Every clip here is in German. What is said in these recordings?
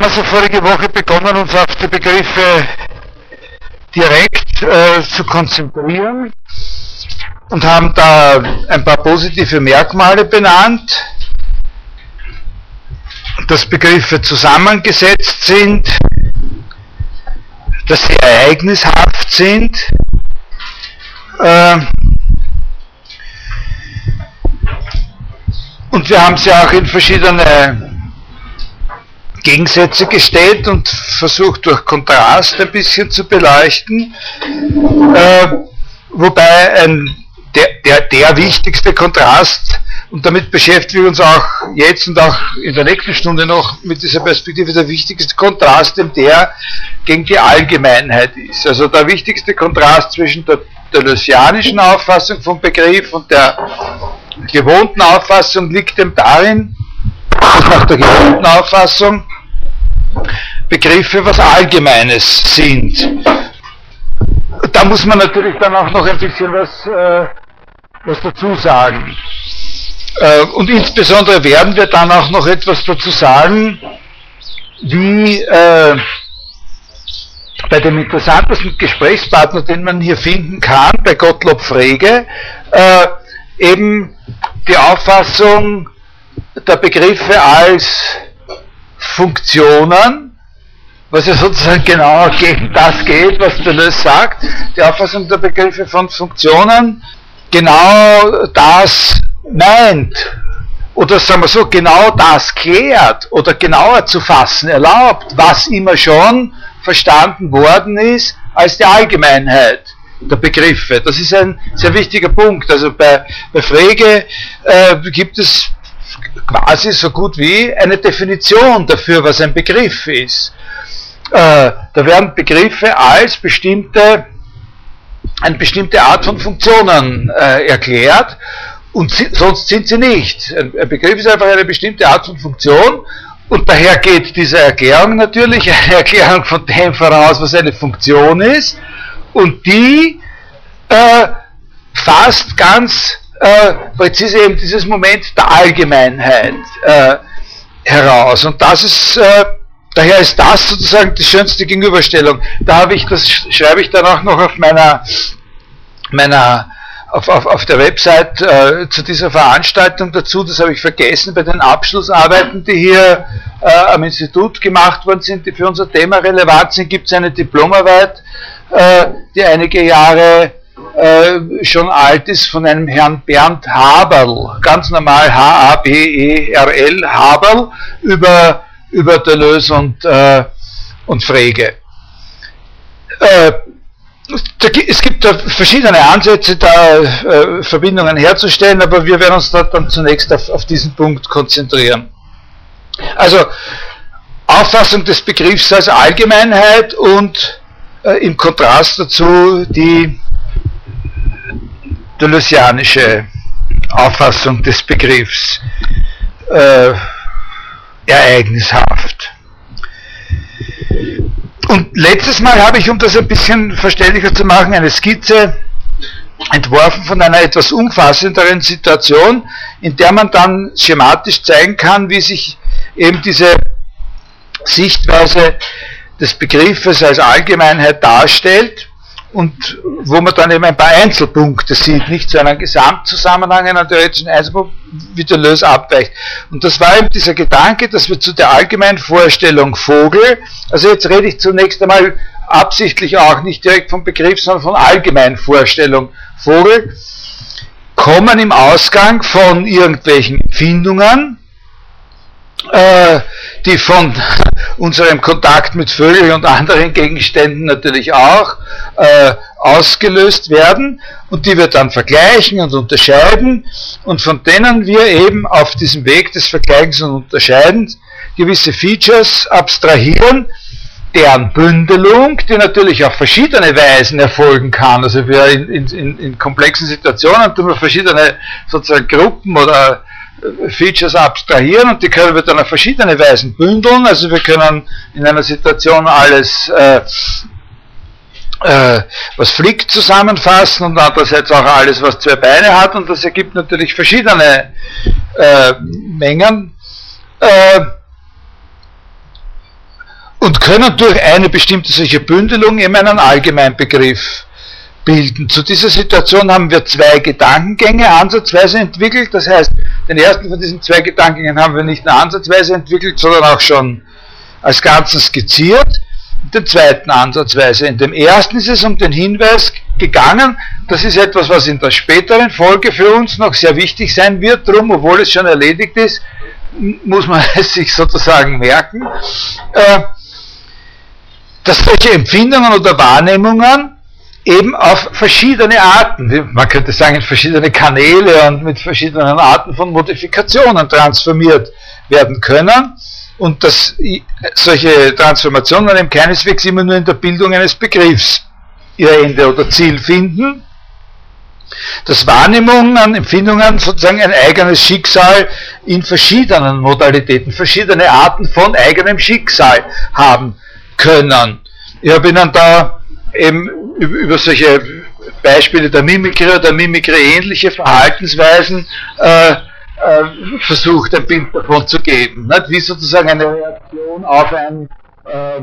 haben also vorige Woche begonnen, uns auf die Begriffe direkt äh, zu konzentrieren und haben da ein paar positive Merkmale benannt, dass Begriffe zusammengesetzt sind, dass sie ereignishaft sind, äh, und wir haben sie auch in verschiedene Gegensätze gestellt und versucht durch Kontrast ein bisschen zu beleuchten, äh, wobei ein, der, der, der wichtigste Kontrast, und damit beschäftigen wir uns auch jetzt und auch in der nächsten Stunde noch mit dieser Perspektive, der wichtigste Kontrast, dem der gegen die Allgemeinheit ist. Also der wichtigste Kontrast zwischen der deleuzianischen Auffassung vom Begriff und der gewohnten Auffassung liegt dem darin, dass nach der gewohnten Auffassung Begriffe was Allgemeines sind. Da muss man natürlich dann auch noch ein bisschen was, äh, was dazu sagen. Äh, und insbesondere werden wir dann auch noch etwas dazu sagen, wie äh, bei dem interessantesten Gesprächspartner, den man hier finden kann, bei Gottlob Frege, äh, eben die Auffassung der Begriffe als Funktionen, was ja sozusagen genau gegen das geht, was Deleuze sagt, die Auffassung der Begriffe von Funktionen, genau das meint, oder sagen wir so, genau das klärt oder genauer zu fassen erlaubt, was immer schon verstanden worden ist als die Allgemeinheit der Begriffe. Das ist ein sehr wichtiger Punkt. Also bei, bei Frege äh, gibt es quasi so gut wie eine Definition dafür, was ein Begriff ist. Äh, da werden Begriffe als bestimmte, eine bestimmte Art von Funktionen äh, erklärt und sonst sind sie nicht. Ein, ein Begriff ist einfach eine bestimmte Art von Funktion und daher geht diese Erklärung natürlich eine Erklärung von dem voraus, was eine Funktion ist und die äh, fasst ganz äh, präzise eben dieses Moment der Allgemeinheit äh, heraus. Und das ist, äh, daher ist das sozusagen die schönste Gegenüberstellung. Da habe ich, das schreibe ich dann auch noch auf meiner, meiner auf, auf, auf der Website äh, zu dieser Veranstaltung dazu, das habe ich vergessen, bei den Abschlussarbeiten, die hier äh, am Institut gemacht worden sind, die für unser Thema relevant sind, gibt es eine Diplomarbeit, äh, die einige Jahre äh, schon alt ist von einem Herrn Bernd Haberl, ganz normal H-A-B-E-R-L, Haberl, über, über Deleuze und, äh, und Frege. Äh, es gibt da verschiedene Ansätze, da äh, Verbindungen herzustellen, aber wir werden uns da dann zunächst auf, auf diesen Punkt konzentrieren. Also Auffassung des Begriffs als Allgemeinheit und äh, im Kontrast dazu die deleuzianische Auffassung des Begriffs äh, ereignishaft. Und letztes Mal habe ich, um das ein bisschen verständlicher zu machen, eine Skizze entworfen von einer etwas umfassenderen Situation, in der man dann schematisch zeigen kann, wie sich eben diese Sichtweise des Begriffes als Allgemeinheit darstellt und wo man dann eben ein paar Einzelpunkte sieht, nicht zu einem Gesamtzusammenhang, einer theoretischen Einzelpunkt, wie der Lös abweicht. Und das war eben dieser Gedanke, dass wir zu der allgemeinen Vorstellung Vogel, also jetzt rede ich zunächst einmal absichtlich auch nicht direkt vom Begriff, sondern von allgemeinen Vorstellung Vogel, kommen im Ausgang von irgendwelchen Empfindungen, äh, die von unserem Kontakt mit Vögeln und anderen Gegenständen natürlich auch äh, ausgelöst werden und die wir dann vergleichen und unterscheiden und von denen wir eben auf diesem Weg des Vergleichens und Unterscheidens gewisse Features abstrahieren, deren Bündelung, die natürlich auf verschiedene Weisen erfolgen kann. Also wir in, in, in komplexen Situationen tun wir verschiedene sozusagen Gruppen oder Features abstrahieren und die können wir dann auf verschiedene Weisen bündeln. Also wir können in einer Situation alles, äh, äh, was fliegt, zusammenfassen und andererseits auch alles, was zwei Beine hat und das ergibt natürlich verschiedene äh, Mengen. Äh, und können durch eine bestimmte solche Bündelung eben einen Allgemeinbegriff bilden. Zu dieser Situation haben wir zwei Gedankengänge ansatzweise entwickelt. Das heißt, den ersten von diesen zwei Gedankengängen haben wir nicht nur ansatzweise entwickelt, sondern auch schon als Ganzes skizziert. Den zweiten ansatzweise. In dem ersten ist es um den Hinweis gegangen, das ist etwas, was in der späteren Folge für uns noch sehr wichtig sein wird. Drum, obwohl es schon erledigt ist, muss man es sich sozusagen merken, äh, dass solche Empfindungen oder Wahrnehmungen eben auf verschiedene Arten, man könnte sagen verschiedene Kanäle und mit verschiedenen Arten von Modifikationen transformiert werden können. Und dass solche Transformationen eben keineswegs immer nur in der Bildung eines Begriffs ihr Ende oder Ziel finden, dass Wahrnehmungen, Empfindungen sozusagen ein eigenes Schicksal in verschiedenen Modalitäten, verschiedene Arten von eigenem Schicksal haben können. Ich habe Ihnen da eben über solche Beispiele der Mimikry oder Mimikry-ähnliche Verhaltensweisen äh, äh, versucht, ein Bild davon zu geben. Nicht? Wie sozusagen eine Reaktion auf ein äh,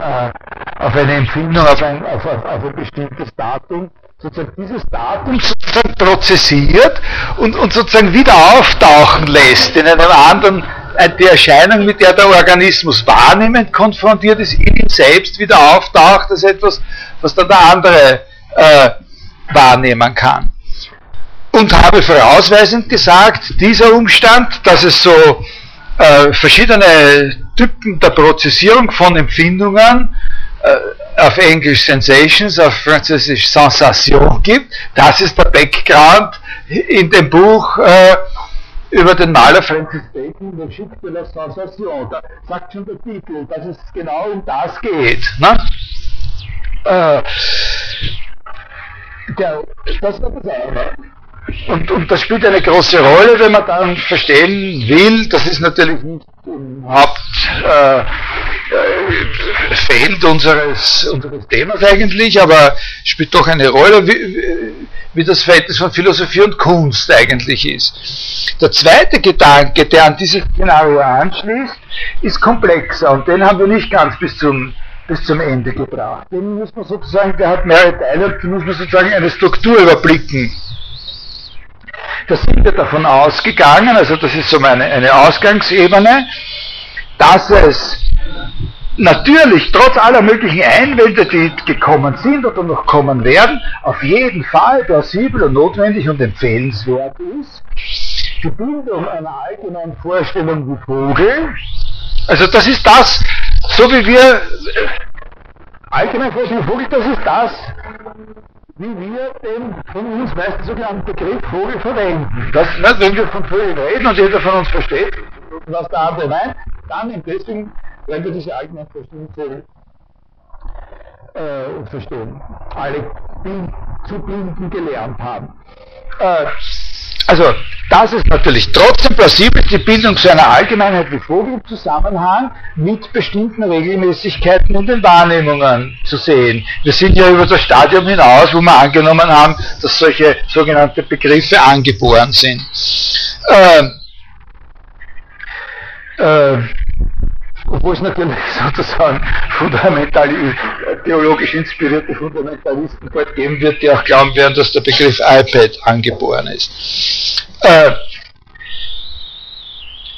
äh, auf eine Empfindung, auf ein, auf, auf, auf ein bestimmtes Datum, sozusagen dieses Datum sozusagen prozessiert und, und sozusagen wieder auftauchen lässt in einem anderen die Erscheinung, mit der der Organismus wahrnehmend konfrontiert ist, in ihm selbst wieder auftaucht, als etwas, was dann der andere äh, wahrnehmen kann. Und habe vorausweisend gesagt, dieser Umstand, dass es so äh, verschiedene Typen der Prozessierung von Empfindungen äh, auf Englisch Sensations, auf Französisch Sensation gibt, das ist der Background in dem Buch äh, über den Maler Francis Bacon, der Schick de la Sensation. Da sagt schon der Titel, dass es genau um das geht. Ne? Äh, der, das war das eine. Und, und das spielt eine große Rolle, wenn man dann verstehen will, das ist natürlich nicht im Hauptfeld äh, unseres, unseres Themas eigentlich, aber spielt doch eine Rolle, wie, wie das Verhältnis von Philosophie und Kunst eigentlich ist. Der zweite Gedanke, der an dieses Szenario anschließt, ist komplexer und den haben wir nicht ganz bis zum bis zum Ende gebracht. Den muss man sozusagen, der hat mehrere Teile, den muss man sozusagen eine Struktur überblicken. Da sind wir davon ausgegangen, also das ist so eine, eine Ausgangsebene, dass es natürlich trotz aller möglichen Einwände, die gekommen sind oder noch kommen werden, auf jeden Fall plausibel und notwendig und empfehlenswert ist, die Bildung einer allgemeinen Vorstellung wie Vogel, also das ist das, so wie wir äh, allgemein Vorstellung Vogel, das ist das, wie wir den von uns meistens sogenannten Begriff Vogel verwenden. Das, ne, wenn wir von Vögeln reden und jeder von uns versteht, was der andere meint, dann deswegen werden wir diese allgemein Vorstellung Vogel äh, verstehen. Alle zu blinden gelernt haben. Äh, also, das ist natürlich trotzdem plausibel, die Bildung zu einer Allgemeinheit wie Vogel im Zusammenhang mit bestimmten Regelmäßigkeiten in den Wahrnehmungen zu sehen. Wir sind ja über das Stadium hinaus, wo wir angenommen haben, dass solche sogenannte Begriffe angeboren sind. Äh, äh, obwohl es natürlich sozusagen fundamental, theologisch inspirierte Fundamentalisten bald geben wird, die auch glauben werden, dass der Begriff iPad angeboren ist. Äh,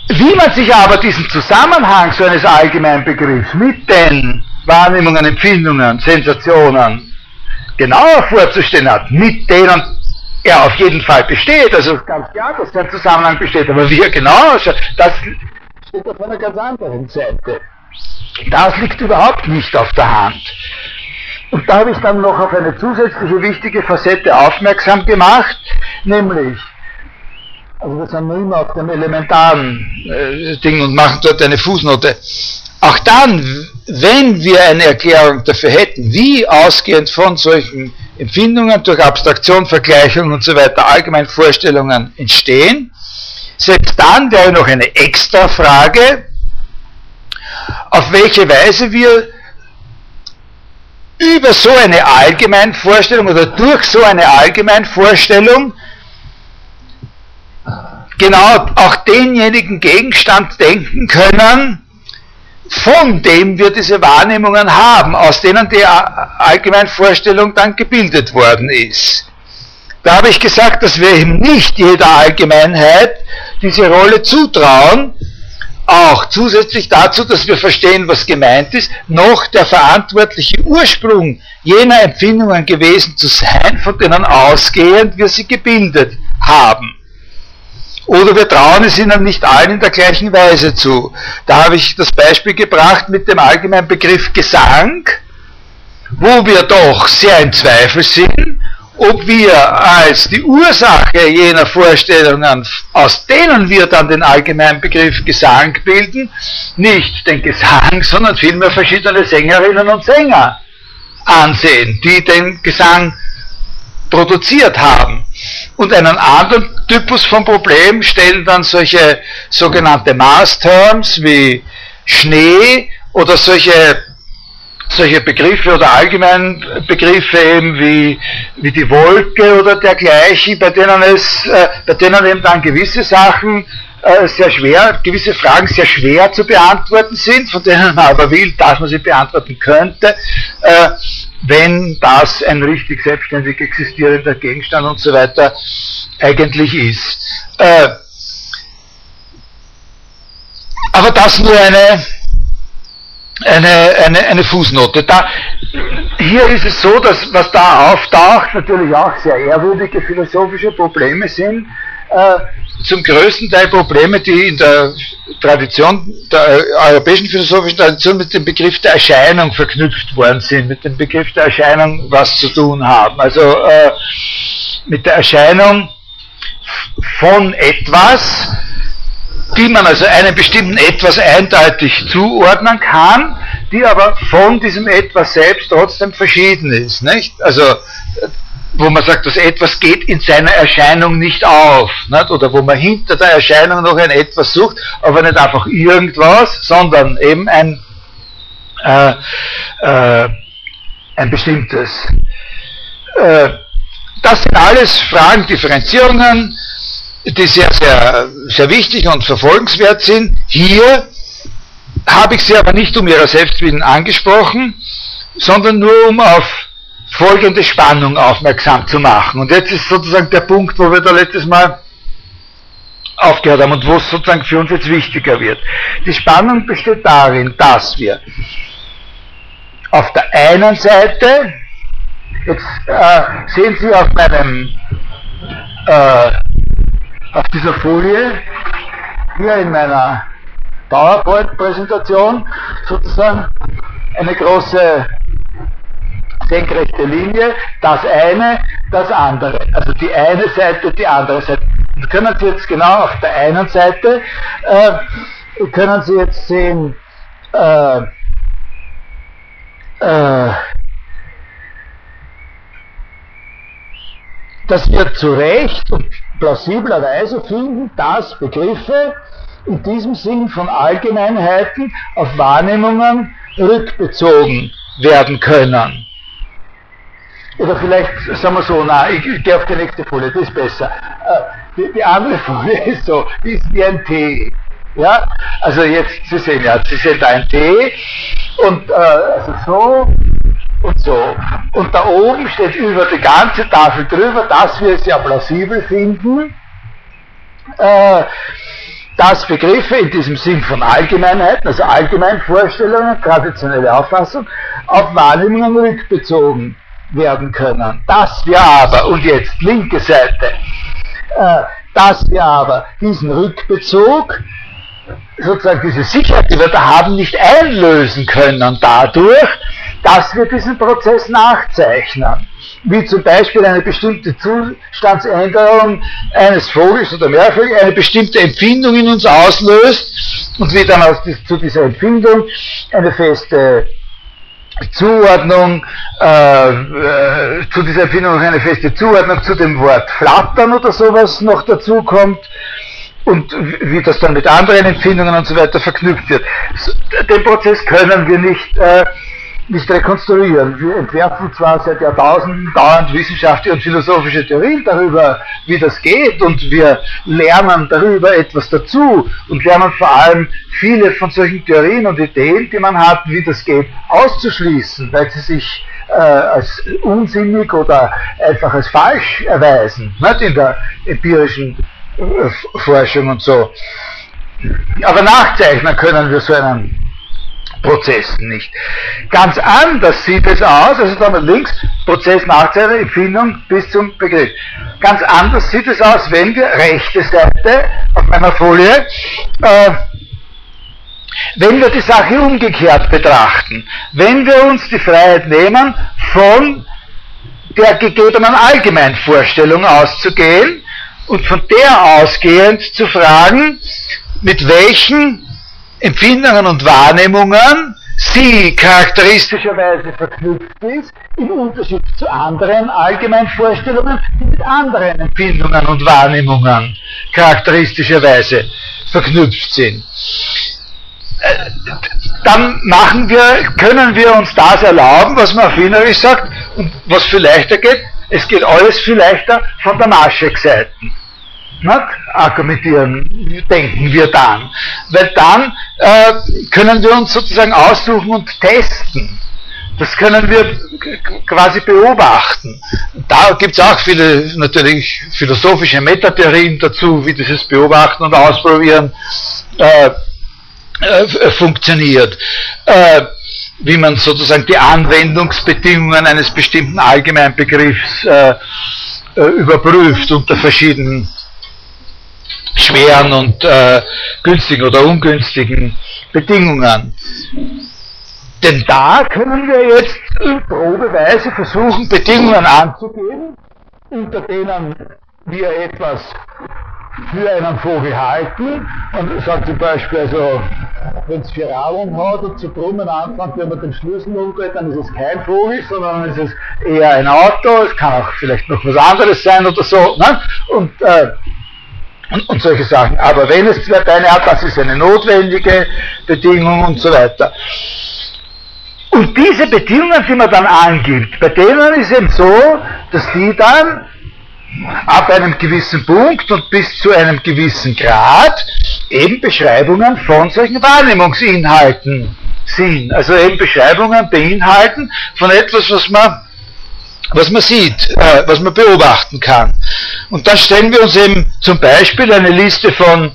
wie man sich aber diesen Zusammenhang so eines allgemeinen Begriffs mit den Wahrnehmungen, Empfindungen, Sensationen genauer vorzustellen hat, mit denen er auf jeden Fall besteht, also ganz klar, dass der Zusammenhang besteht, aber wie er genau ausschaut, das steht auf einer ganz anderen Seite. Das liegt überhaupt nicht auf der Hand. Und da habe ich dann noch auf eine zusätzliche wichtige Facette aufmerksam gemacht, nämlich, also wir sind nur immer auf dem elementaren äh, Ding und machen dort eine Fußnote. Auch dann, wenn wir eine Erklärung dafür hätten, wie ausgehend von solchen Empfindungen durch Abstraktion, Vergleichung und so weiter allgemein Vorstellungen entstehen, selbst dann wäre noch eine extra Frage, auf welche Weise wir über so eine Allgemeinvorstellung oder durch so eine Allgemeinvorstellung genau auch denjenigen Gegenstand denken können, von dem wir diese Wahrnehmungen haben, aus denen die Allgemeinvorstellung dann gebildet worden ist. Da habe ich gesagt, dass wir eben nicht jeder Allgemeinheit diese Rolle zutrauen, auch zusätzlich dazu, dass wir verstehen, was gemeint ist, noch der verantwortliche Ursprung jener Empfindungen gewesen zu sein, von denen ausgehend wir sie gebildet haben. Oder wir trauen es ihnen nicht allen in der gleichen Weise zu. Da habe ich das Beispiel gebracht mit dem allgemeinen Begriff Gesang, wo wir doch sehr in Zweifel sind, ob wir als die Ursache jener Vorstellungen, aus denen wir dann den allgemeinen Begriff Gesang bilden, nicht den Gesang, sondern vielmehr verschiedene Sängerinnen und Sänger ansehen, die den Gesang produziert haben. Und einen anderen Typus von Problem stellen dann solche sogenannte Maß-Terms wie Schnee oder solche solche Begriffe oder allgemein Begriffe eben wie, wie die Wolke oder dergleichen, bei denen es, äh, bei denen eben dann gewisse Sachen äh, sehr schwer, gewisse Fragen sehr schwer zu beantworten sind, von denen man aber will, dass man sie beantworten könnte, äh, wenn das ein richtig selbstständig existierender Gegenstand und so weiter eigentlich ist. Äh, aber das nur eine, eine, eine, eine Fußnote. Da, hier ist es so, dass was da auftaucht, natürlich auch sehr ehrwürdige philosophische Probleme sind, äh, zum größten Teil Probleme, die in der Tradition, der europäischen philosophischen Tradition mit dem Begriff der Erscheinung verknüpft worden sind, mit dem Begriff der Erscheinung was zu tun haben. Also äh, mit der Erscheinung von etwas, die man also einem bestimmten etwas eindeutig zuordnen kann, die aber von diesem etwas selbst trotzdem verschieden ist. Nicht? Also wo man sagt, das etwas geht in seiner Erscheinung nicht auf, nicht? oder wo man hinter der Erscheinung noch ein etwas sucht, aber nicht einfach irgendwas, sondern eben ein, äh, äh, ein bestimmtes. Äh, das sind alles Fragen, Differenzierungen, die sehr, sehr, sehr wichtig und verfolgenswert sind. Hier habe ich sie aber nicht um ihrer selbst angesprochen, sondern nur um auf folgende Spannung aufmerksam zu machen. Und jetzt ist sozusagen der Punkt, wo wir da letztes Mal aufgehört haben und wo es sozusagen für uns jetzt wichtiger wird. Die Spannung besteht darin, dass wir auf der einen Seite, jetzt äh, sehen Sie auf meinem äh, auf dieser Folie, hier in meiner PowerPoint-Präsentation, sozusagen eine große senkrechte Linie, das eine, das andere. Also die eine Seite, die andere Seite. Das können Sie jetzt genau auf der einen Seite, äh, können Sie jetzt sehen, äh, äh, dass wir zu Recht und plausiblerweise finden, dass Begriffe in diesem Sinn von Allgemeinheiten auf Wahrnehmungen rückbezogen werden können. Oder vielleicht sagen wir so, nein, ich, ich gehe auf die nächste Folie, das ist besser. Äh, die, die, andere Folie ist so, ist wie ein T. Ja, also jetzt, Sie sehen ja, Sie sehen da ein T und äh, also so und so. Und da oben steht über die ganze Tafel drüber, dass wir es ja plausibel finden, äh, dass Begriffe in diesem Sinn von Allgemeinheiten, also Allgemeinvorstellungen, traditionelle Auffassung, auf Wahrnehmungen rückbezogen werden können. Dass wir aber, und jetzt linke Seite, äh, dass wir aber diesen Rückbezug, sozusagen diese Sicherheit, die wir da haben, nicht einlösen können dadurch, dass wir diesen Prozess nachzeichnen. Wie zum Beispiel eine bestimmte Zustandsänderung eines Vogels oder Meervögel eine bestimmte Empfindung in uns auslöst und wie dann aus, zu dieser Empfindung eine feste Zuordnung äh, äh, zu dieser Empfindung eine feste Zuordnung zu dem Wort flattern oder sowas noch dazu kommt und wie das dann mit anderen Empfindungen und so weiter verknüpft wird. Den Prozess können wir nicht, äh, nicht rekonstruieren. Wir entwerfen zwar seit Jahrtausenden dauernd wissenschaftliche und philosophische Theorien darüber, wie das geht und wir lernen darüber etwas dazu und lernen vor allem viele von solchen Theorien und Ideen, die man hat, wie das geht, auszuschließen, weil sie sich äh, als unsinnig oder einfach als falsch erweisen, nicht in der empirischen äh, Forschung und so. Aber nachzeichnen können wir so einen Prozessen nicht. Ganz anders sieht es aus, also da mal links, Prozess, Nachzeichen, Empfindung bis zum Begriff. Ganz anders sieht es aus, wenn wir rechte Seite auf meiner Folie, äh, wenn wir die Sache umgekehrt betrachten, wenn wir uns die Freiheit nehmen, von der gegebenen Allgemeinvorstellung auszugehen und von der ausgehend zu fragen, mit welchen Empfindungen und Wahrnehmungen sie charakteristischerweise verknüpft ist, im Unterschied zu anderen Allgemeinvorstellungen, die mit anderen Empfindungen und Wahrnehmungen charakteristischerweise verknüpft sind. Äh, dann machen wir, können wir uns das erlauben, was man auf Wienerisch sagt, und was viel leichter geht, es geht alles viel leichter von der Maschek-Seite nicht, argumentieren, denken wir dann. Weil dann äh, können wir uns sozusagen aussuchen und testen. Das können wir quasi beobachten. Da gibt es auch viele natürlich philosophische Metatheorien dazu, wie dieses Beobachten und Ausprobieren äh, äh, funktioniert. Äh, wie man sozusagen die Anwendungsbedingungen eines bestimmten Allgemeinbegriffs äh, äh, überprüft unter verschiedenen schweren und äh, günstigen oder ungünstigen Bedingungen. Denn da können wir jetzt in Probeweise versuchen, Bedingungen anzugeben, unter denen wir etwas für einen Vogel halten und sagt zum Beispiel, also wenn es vier Radeln hat und zu brummen anfängt, wenn man den Schlüssel umdreht, dann ist es kein Vogel, sondern ist es eher ein Auto, es kann auch vielleicht noch was anderes sein oder so. Ne? Und äh, und, solche Sachen. Aber wenn es Beine hat, das ist eine notwendige Bedingung und so weiter. Und diese Bedingungen, die man dann angibt, bei denen ist eben so, dass die dann ab einem gewissen Punkt und bis zu einem gewissen Grad eben Beschreibungen von solchen Wahrnehmungsinhalten sind. Also eben Beschreibungen beinhalten von etwas, was man was man sieht, äh, was man beobachten kann. Und dann stellen wir uns eben zum Beispiel eine Liste von,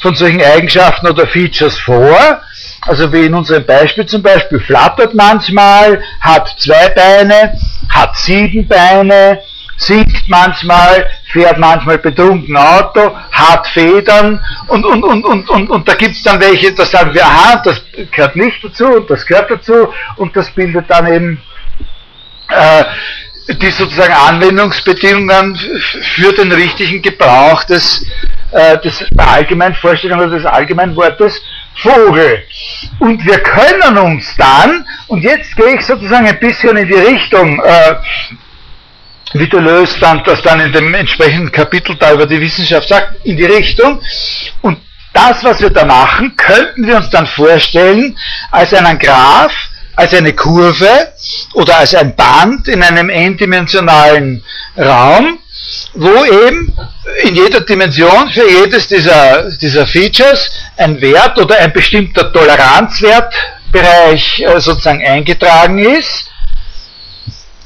von solchen Eigenschaften oder Features vor. Also wie in unserem Beispiel zum Beispiel flattert manchmal, hat zwei Beine, hat sieben Beine, singt manchmal, fährt manchmal betrunken Auto, hat Federn und, und, und, und, und, und da gibt es dann welche, da sagen wir, aha, das gehört nicht dazu und das gehört dazu und das bildet dann eben äh, die sozusagen Anwendungsbedingungen für den richtigen Gebrauch des, äh, des Allgemeinvorstellung oder des Allgemeinwortes Vogel. Und wir können uns dann, und jetzt gehe ich sozusagen ein bisschen in die Richtung, äh, wie löst dann das dann in dem entsprechenden Kapitel da über die Wissenschaft sagt, in die Richtung. Und das, was wir da machen, könnten wir uns dann vorstellen als einen Graph, als eine Kurve oder als ein Band in einem n-dimensionalen Raum, wo eben in jeder Dimension für jedes dieser, dieser Features ein Wert oder ein bestimmter Toleranzwertbereich äh, sozusagen eingetragen ist.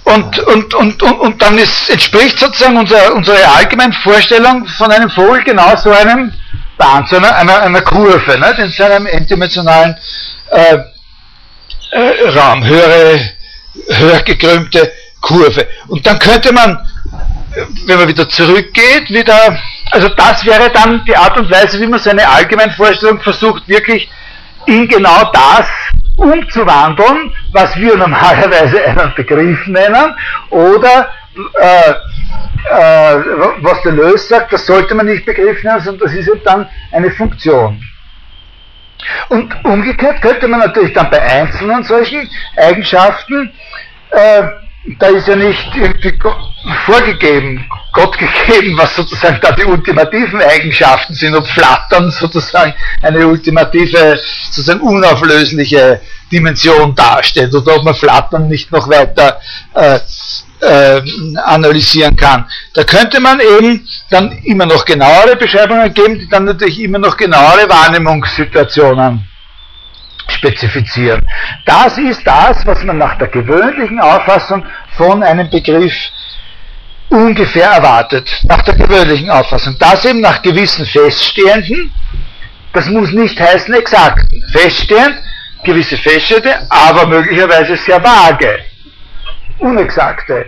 Und, und, und, und, und dann ist, entspricht sozusagen unser, unsere allgemeine Vorstellung von einem Vogel genau so einem Band, so einer, einer, einer Kurve, nicht? in seinem n-dimensionalen äh, äh, Raum, höhere, höher gekrümmte Kurve. Und dann könnte man, wenn man wieder zurückgeht, wieder, also das wäre dann die Art und Weise, wie man seine Allgemeinvorstellung versucht, wirklich in genau das umzuwandeln, was wir normalerweise einen Begriff nennen, oder äh, äh, was der Lös sagt, das sollte man nicht Begriff nennen, sondern das ist dann eine Funktion. Und umgekehrt könnte man natürlich dann bei einzelnen solchen Eigenschaften äh, da ist ja nicht irgendwie vorgegeben, Gott gegeben, was sozusagen da die ultimativen Eigenschaften sind, ob Flattern sozusagen eine ultimative, sozusagen unauflösliche Dimension darstellt oder ob man Flattern nicht noch weiter äh, äh, analysieren kann. Da könnte man eben dann immer noch genauere Beschreibungen geben, die dann natürlich immer noch genauere Wahrnehmungssituationen spezifizieren. Das ist das, was man nach der gewöhnlichen Auffassung von einem Begriff ungefähr erwartet, nach der gewöhnlichen Auffassung. Das eben nach gewissen Feststehenden, das muss nicht heißen exakten, feststehend, gewisse Feststände, aber möglicherweise sehr vage, unexakte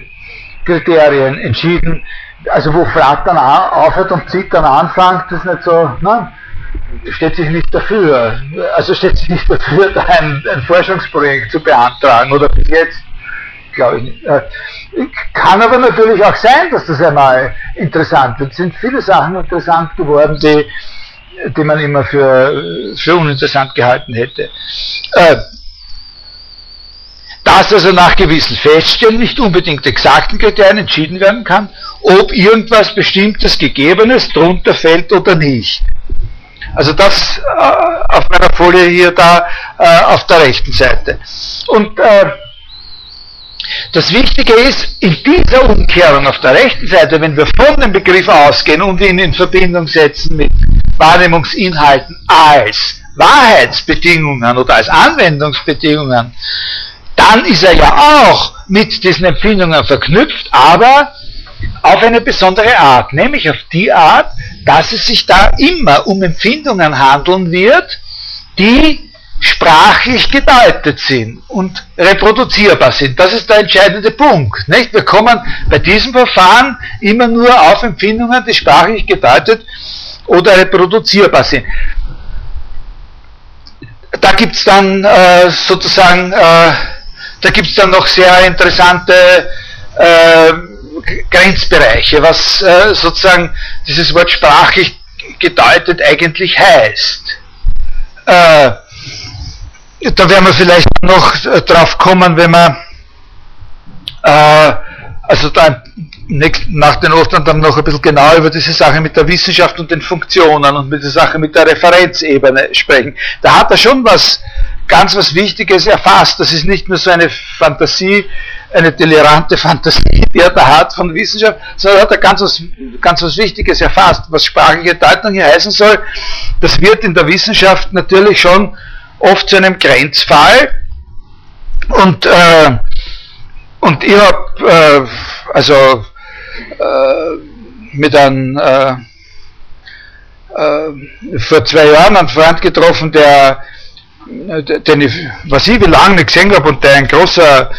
Kriterien entschieden, also wo Flattern aufhört und Zittern anfängt, das ist nicht so, ne? steht sich nicht dafür, also steht sich nicht dafür, da ein, ein Forschungsprojekt zu beantragen oder bis jetzt, glaube ich nicht. Äh, kann aber natürlich auch sein, dass das einmal interessant wird. Es sind viele Sachen interessant geworden, die, die man immer für, für uninteressant gehalten hätte. Äh, dass also nach gewissen Feststellen nicht unbedingt exakten Kriterien entschieden werden kann, ob irgendwas Bestimmtes Gegebenes drunter fällt oder nicht. Also das äh, auf meiner Folie hier da äh, auf der rechten Seite. Und äh, das Wichtige ist, in dieser Umkehrung auf der rechten Seite, wenn wir von dem Begriff ausgehen und ihn in Verbindung setzen mit Wahrnehmungsinhalten als Wahrheitsbedingungen oder als Anwendungsbedingungen, dann ist er ja auch mit diesen Empfindungen verknüpft, aber auf eine besondere Art, nämlich auf die Art, dass es sich da immer um Empfindungen handeln wird, die sprachlich gedeutet sind und reproduzierbar sind. Das ist der entscheidende Punkt. Nicht? Wir kommen bei diesem Verfahren immer nur auf Empfindungen, die sprachlich gedeutet oder reproduzierbar sind. Da gibt es dann äh, sozusagen, äh, da gibt es dann noch sehr interessante äh, Grenzbereiche, was äh, sozusagen dieses Wort sprachlich gedeutet eigentlich heißt. Äh, da werden wir vielleicht noch äh, drauf kommen, wenn wir äh, also da nach den Ostern dann noch ein bisschen genauer über diese Sache mit der Wissenschaft und den Funktionen und mit der Sache mit der Referenzebene sprechen. Da hat er schon was ganz was Wichtiges erfasst. Das ist nicht nur so eine Fantasie, eine delirante Fantasie, die er da hat von Wissenschaft, sondern hat er ganz was, ganz was Wichtiges erfasst. Was sprachliche Deutung hier heißen soll, das wird in der Wissenschaft natürlich schon oft zu einem Grenzfall. Und, äh, und ich habe äh, also äh, mit einem äh, äh, vor zwei Jahren einen Freund getroffen, der den ich, was ich wie lange nicht gesehen habe und der ein großer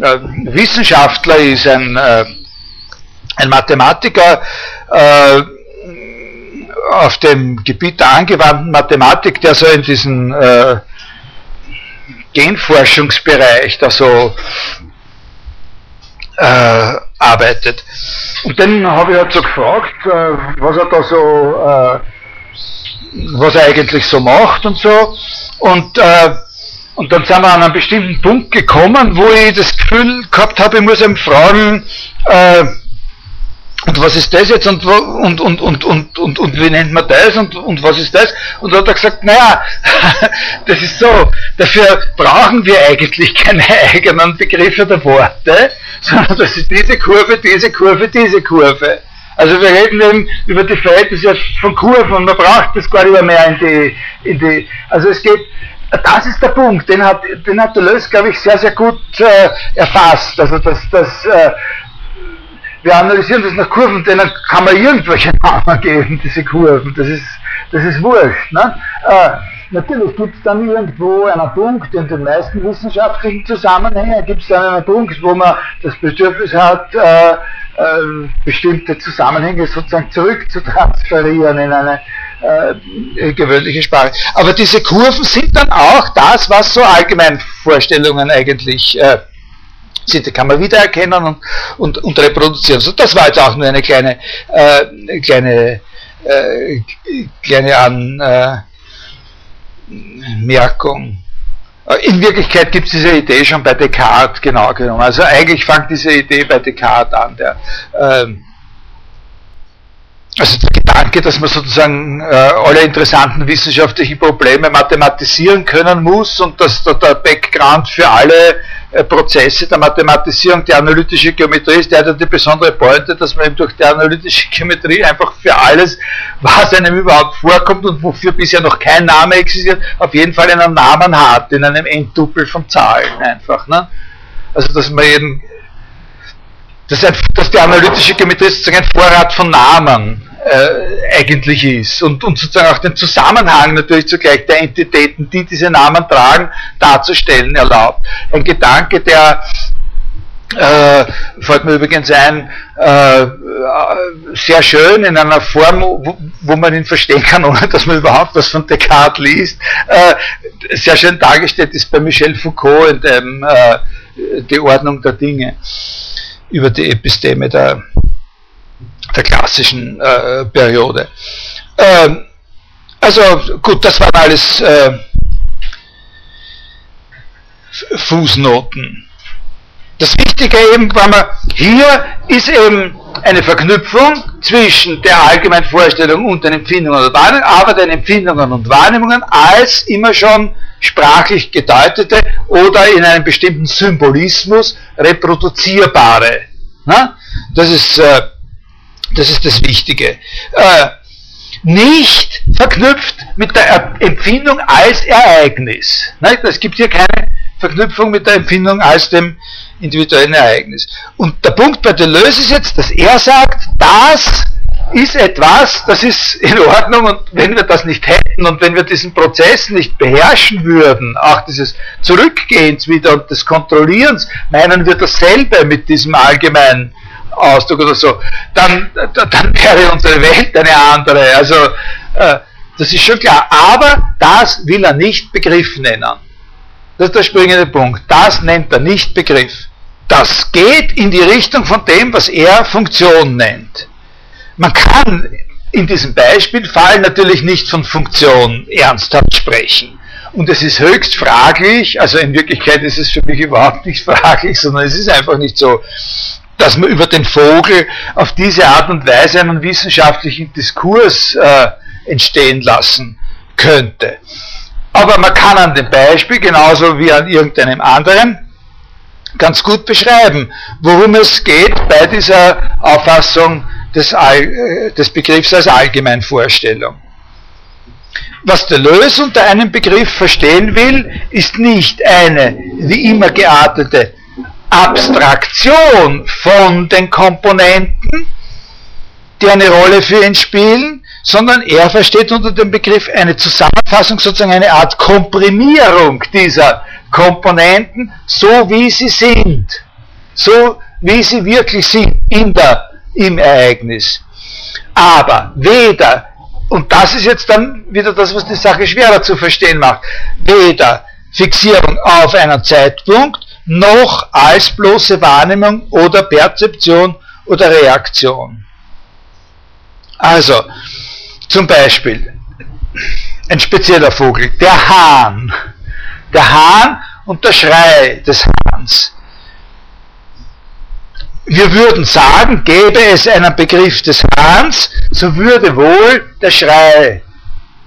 äh, Wissenschaftler ist, ein, äh, ein Mathematiker äh, auf dem Gebiet der angewandten Mathematik, der so in diesem äh, Genforschungsbereich da so äh, arbeitet. Und dann habe ich halt so gefragt, äh, was er da so, was er eigentlich so macht und so. Und, äh, und dann sind wir an einen bestimmten Punkt gekommen, wo ich das Gefühl gehabt habe, ich muss ihm fragen, äh, und was ist das jetzt und, und, und, und, und, und, und wie nennt man das und, und was ist das? Und dann hat er gesagt, naja, das ist so, dafür brauchen wir eigentlich keine eigenen Begriffe der Worte, sondern das ist diese Kurve, diese Kurve, diese Kurve. Also wir reden eben über die Verhältnisse von Kurven man braucht das gar nicht mehr in die, in die, also es geht, das ist der Punkt, den hat, den hat Deleuze, glaube ich, sehr, sehr gut äh, erfasst. Also das, das, äh, wir analysieren das nach Kurven, denen kann man irgendwelche Namen geben, diese Kurven, das ist, das ist wurscht. Ne? Äh, natürlich gibt es dann irgendwo einen Punkt, in den meisten wissenschaftlichen Zusammenhängen gibt es dann einen Punkt, wo man das Bedürfnis hat, äh, äh, bestimmte Zusammenhänge sozusagen zurückzutransferieren in eine äh, gewöhnliche Sprache. Aber diese Kurven sind dann auch das, was so Allgemeinvorstellungen eigentlich äh, sind. Die kann man wiedererkennen und, und, und reproduzieren. So, das war jetzt auch nur eine kleine, äh, kleine, äh, kleine Anmerkung. Äh, in Wirklichkeit gibt es diese Idee schon bei Descartes genau genommen. Also eigentlich fängt diese Idee bei Descartes an. Der, ähm, also der Gedanke, dass man sozusagen äh, alle interessanten wissenschaftlichen Probleme mathematisieren können muss und dass da der Background für alle Prozesse der Mathematisierung die analytische Geometrie ist, der hat die besondere Pointe, dass man eben durch die analytische Geometrie einfach für alles, was einem überhaupt vorkommt und wofür bisher noch kein Name existiert, auf jeden Fall einen Namen hat, in einem Endtupel von Zahlen einfach. Ne? Also dass man eben dass, dass die analytische Geometrie sozusagen ein Vorrat von Namen äh, eigentlich ist und, und sozusagen auch den Zusammenhang natürlich zugleich der Entitäten, die diese Namen tragen, darzustellen erlaubt. Ein Gedanke, der äh, fällt mir übrigens ein, äh, sehr schön in einer Form, wo, wo, man ihn verstehen kann, ohne dass man überhaupt was von Descartes liest, äh, sehr schön dargestellt ist bei Michel Foucault in dem äh, Die Ordnung der Dinge über die Episteme der der klassischen äh, Periode. Ähm, also gut, das waren alles äh, Fußnoten. Das Wichtige eben, wenn man hier ist eben eine Verknüpfung zwischen der allgemeinen Vorstellung und den Empfindungen und Wahrnehmungen, aber den Empfindungen und Wahrnehmungen als immer schon sprachlich gedeutete oder in einem bestimmten Symbolismus reproduzierbare. Na? Das ist äh, das ist das Wichtige. Äh, nicht verknüpft mit der Empfindung als Ereignis. Es gibt hier keine Verknüpfung mit der Empfindung als dem individuellen Ereignis. Und der Punkt bei Deleuze ist jetzt, dass er sagt, das ist etwas, das ist in Ordnung und wenn wir das nicht hätten und wenn wir diesen Prozess nicht beherrschen würden, auch dieses Zurückgehens wieder und des Kontrollierens, meinen wir dasselbe mit diesem allgemeinen Ausdruck oder so, dann, dann wäre unsere Welt eine andere. Also äh, das ist schon klar. Aber das will er nicht Begriff nennen. Das ist der springende Punkt. Das nennt er nicht Begriff. Das geht in die Richtung von dem, was er Funktion nennt. Man kann in diesem Beispielfall natürlich nicht von Funktion ernsthaft sprechen. Und es ist höchst fraglich, also in Wirklichkeit ist es für mich überhaupt nicht fraglich, sondern es ist einfach nicht so, dass man über den Vogel auf diese Art und Weise einen wissenschaftlichen Diskurs äh, entstehen lassen könnte. Aber man kann an dem Beispiel, genauso wie an irgendeinem anderen, ganz gut beschreiben, worum es geht bei dieser Auffassung des, äh, des Begriffs als Allgemeinvorstellung. Was Deleuze unter einem Begriff verstehen will, ist nicht eine wie immer geartete Abstraktion von den Komponenten, die eine Rolle für ihn spielen, sondern er versteht unter dem Begriff eine Zusammenfassung, sozusagen eine Art Komprimierung dieser Komponenten, so wie sie sind, so wie sie wirklich sind in der, im Ereignis. Aber weder, und das ist jetzt dann wieder das, was die Sache schwerer zu verstehen macht, weder Fixierung auf einen Zeitpunkt, noch als bloße Wahrnehmung oder Perzeption oder Reaktion. Also, zum Beispiel, ein spezieller Vogel, der Hahn. Der Hahn und der Schrei des Hahns. Wir würden sagen, gäbe es einen Begriff des Hahns, so würde wohl der Schrei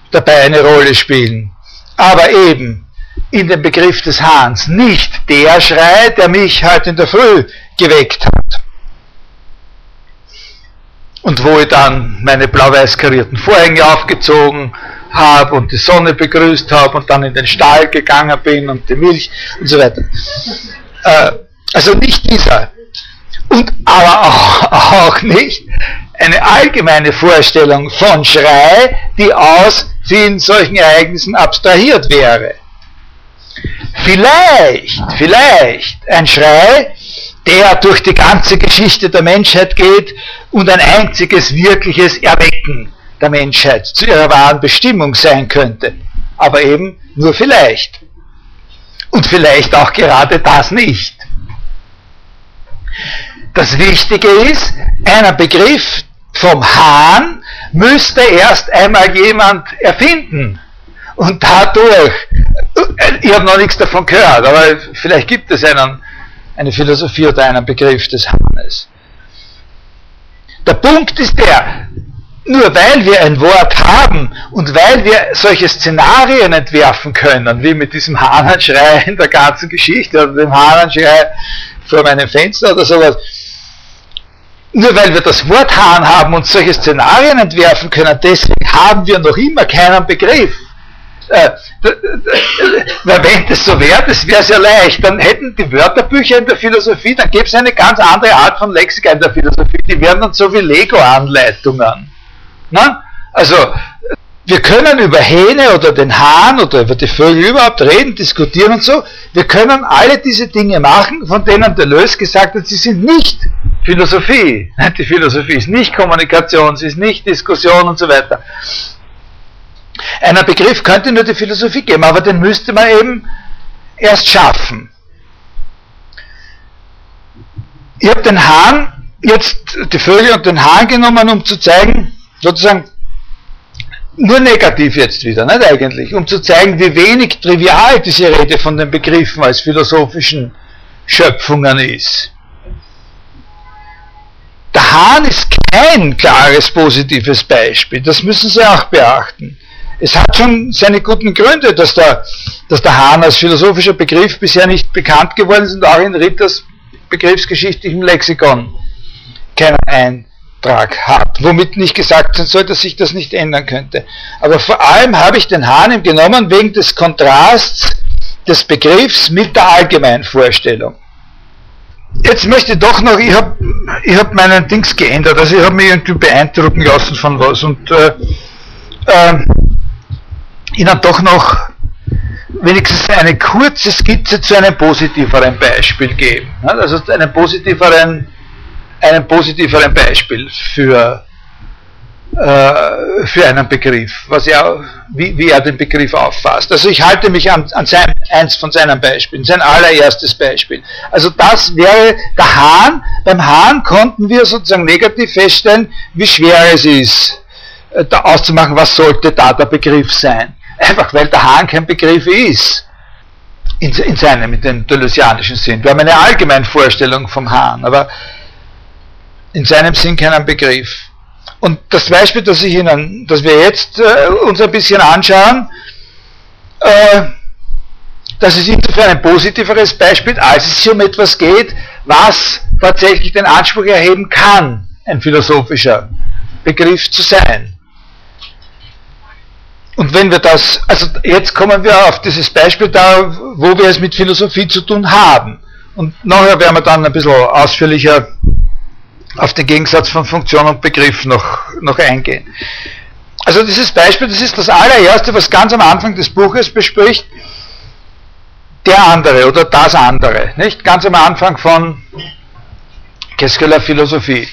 dabei eine Rolle spielen. Aber eben, in dem Begriff des Hahns nicht der Schrei, der mich heute in der Früh geweckt hat. Und wo ich dann meine blau-weiß karierten Vorhänge aufgezogen habe und die Sonne begrüßt habe und dann in den Stall gegangen bin und die Milch und so weiter. Äh, also nicht dieser. Und aber auch, auch nicht eine allgemeine Vorstellung von Schrei, die aus vielen solchen Ereignissen abstrahiert wäre. Vielleicht, vielleicht ein Schrei, der durch die ganze Geschichte der Menschheit geht und ein einziges wirkliches Erwecken der Menschheit zu ihrer wahren Bestimmung sein könnte. Aber eben nur vielleicht. Und vielleicht auch gerade das nicht. Das Wichtige ist, einer Begriff vom Hahn müsste erst einmal jemand erfinden. Und dadurch ich habe noch nichts davon gehört, aber vielleicht gibt es einen, eine Philosophie oder einen Begriff des Hahnes. Der Punkt ist der, nur weil wir ein Wort haben und weil wir solche Szenarien entwerfen können, wie mit diesem Hahnenschrei in der ganzen Geschichte oder dem Hahnenschrei vor meinem Fenster oder sowas, nur weil wir das Wort Hahn haben und solche Szenarien entwerfen können, deswegen haben wir noch immer keinen Begriff. Äh, wenn das so wäre, das wäre sehr leicht, dann hätten die Wörterbücher in der Philosophie, dann gäbe es eine ganz andere Art von Lexika in der Philosophie, die wären dann so wie Lego-Anleitungen. Also, wir können über Hähne oder den Hahn oder über die Vögel überhaupt reden, diskutieren und so. Wir können alle diese Dinge machen, von denen Deleuze gesagt hat, sie sind nicht Philosophie. Die Philosophie ist nicht Kommunikation, sie ist nicht Diskussion und so weiter. Einer Begriff könnte nur die Philosophie geben, aber den müsste man eben erst schaffen. Ich habe den Hahn, jetzt die Vögel und den Hahn genommen, um zu zeigen, sozusagen, nur negativ jetzt wieder, nicht eigentlich, um zu zeigen, wie wenig trivial diese Rede von den Begriffen als philosophischen Schöpfungen ist. Der Hahn ist kein klares positives Beispiel, das müssen Sie auch beachten. Es hat schon seine guten Gründe, dass der, dass der Hahn als philosophischer Begriff bisher nicht bekannt geworden ist und auch in Ritters begriffsgeschichtlichem Lexikon keinen Eintrag hat. Womit nicht gesagt sein soll, dass sich das nicht ändern könnte. Aber vor allem habe ich den Hahn genommen wegen des Kontrasts des Begriffs mit der Allgemeinvorstellung. Jetzt möchte ich doch noch, ich habe ich hab meinen Dings geändert, also ich habe mich irgendwie beeindrucken lassen von was und äh, äh, Ihnen doch noch wenigstens eine kurze Skizze zu einem positiveren Beispiel geben. Also einem positiveren, einem positiveren Beispiel für, äh, für einen Begriff, was er, wie, wie, er den Begriff auffasst. Also ich halte mich an, an sein, eins von seinen Beispielen, sein allererstes Beispiel. Also das wäre der Hahn. Beim Hahn konnten wir sozusagen negativ feststellen, wie schwer es ist, äh, da auszumachen, was sollte da der Begriff sein. Einfach weil der Hahn kein Begriff ist. In, in seinem, in dem deleuzianischen Sinn. Wir haben eine allgemeine Vorstellung vom Hahn, aber in seinem Sinn keinen Begriff. Und das Beispiel, das ich Ihnen, das wir jetzt äh, uns ein bisschen anschauen, äh, das ist insofern ein positiveres Beispiel, als es hier um etwas geht, was tatsächlich den Anspruch erheben kann, ein philosophischer Begriff zu sein. Und wenn wir das, also jetzt kommen wir auf dieses Beispiel da, wo wir es mit Philosophie zu tun haben. Und nachher werden wir dann ein bisschen ausführlicher auf den Gegensatz von Funktion und Begriff noch, noch eingehen. Also dieses Beispiel, das ist das allererste, was ganz am Anfang des Buches bespricht, der andere oder das andere, nicht? Ganz am Anfang von la Philosophie.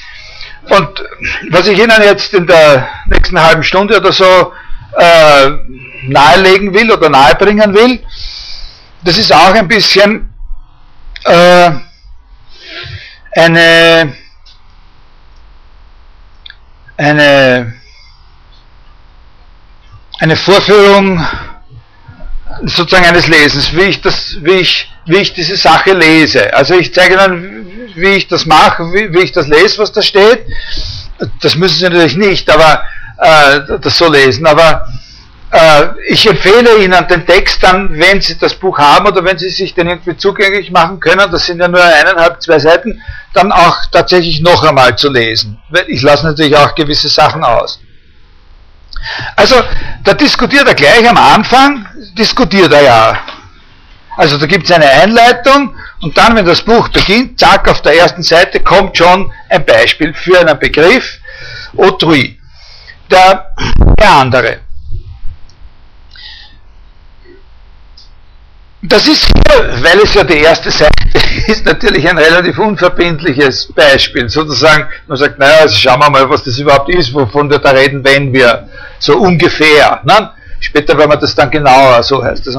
Und was ich Ihnen jetzt in der nächsten halben Stunde oder so äh, nahelegen will oder nahebringen will. Das ist auch ein bisschen äh, eine, eine, eine Vorführung sozusagen eines Lesens, wie ich, das, wie, ich, wie ich diese Sache lese. Also ich zeige dann, wie ich das mache, wie, wie ich das lese, was da steht. Das müssen Sie natürlich nicht, aber äh, das so lesen. Aber äh, ich empfehle Ihnen den Text dann, wenn Sie das Buch haben oder wenn Sie sich den irgendwie zugänglich machen können, das sind ja nur eineinhalb, zwei Seiten, dann auch tatsächlich noch einmal zu lesen. Ich lasse natürlich auch gewisse Sachen aus. Also, da diskutiert er gleich am Anfang, diskutiert er ja. Also da gibt es eine Einleitung und dann, wenn das Buch beginnt, zack, auf der ersten Seite kommt schon ein Beispiel für einen Begriff, Autrui der, der andere. Das ist hier, weil es ja die erste Seite ist, natürlich ein relativ unverbindliches Beispiel. Sozusagen, man sagt, naja, also schauen wir mal, was das überhaupt ist, wovon wir da reden, wenn wir so ungefähr. Ne? Später werden wir das dann genauer, so heißt das.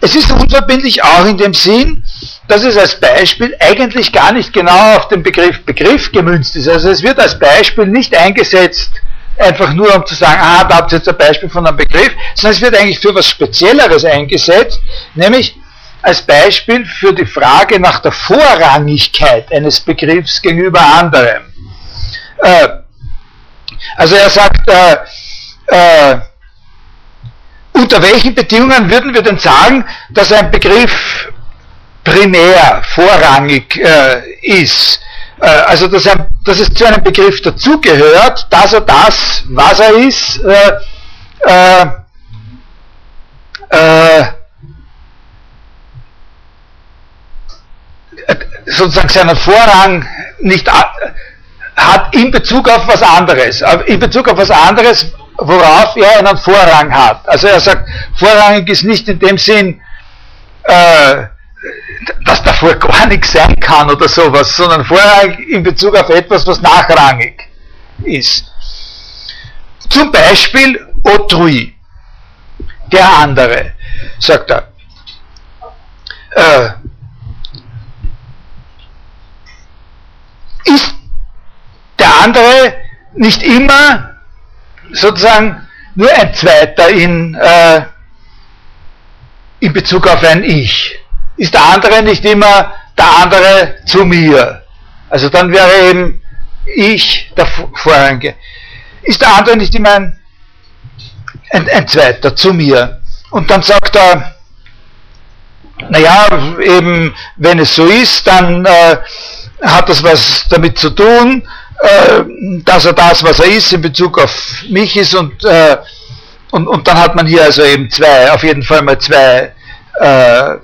Es ist unverbindlich auch in dem Sinn, dass es als Beispiel eigentlich gar nicht genau auf den Begriff Begriff gemünzt ist. Also es wird als Beispiel nicht eingesetzt einfach nur um zu sagen, ah, da habt ihr jetzt ein Beispiel von einem Begriff, sondern es wird eigentlich für was Spezielleres eingesetzt, nämlich als Beispiel für die Frage nach der Vorrangigkeit eines Begriffs gegenüber anderem. Äh, also er sagt, äh, äh, unter welchen Bedingungen würden wir denn sagen, dass ein Begriff primär, vorrangig äh, ist? Äh, also dass, er, dass, es zu einem Begriff dazugehört, dass er das, was er ist, äh, äh, äh sozusagen seinen Vorrang nicht hat in Bezug auf was anderes, in Bezug auf was anderes, worauf er einen Vorrang hat. Also er sagt, vorrangig ist nicht in dem Sinn, äh, dass davor gar nichts sein kann oder sowas, sondern vorrangig in Bezug auf etwas, was nachrangig ist. Zum Beispiel autrui, der andere, sagt er. Äh, ist der andere nicht immer sozusagen nur ein Zweiter in, äh, in Bezug auf ein Ich. Ist der andere nicht immer der andere zu mir? Also dann wäre eben ich der Vorrangige. Ist der andere nicht immer ein, ein, ein Zweiter zu mir? Und dann sagt er, naja, eben, wenn es so ist, dann äh, hat das was damit zu tun, äh, dass er das, was er ist, in Bezug auf mich ist und, äh, und, und dann hat man hier also eben zwei, auf jeden Fall mal zwei, äh,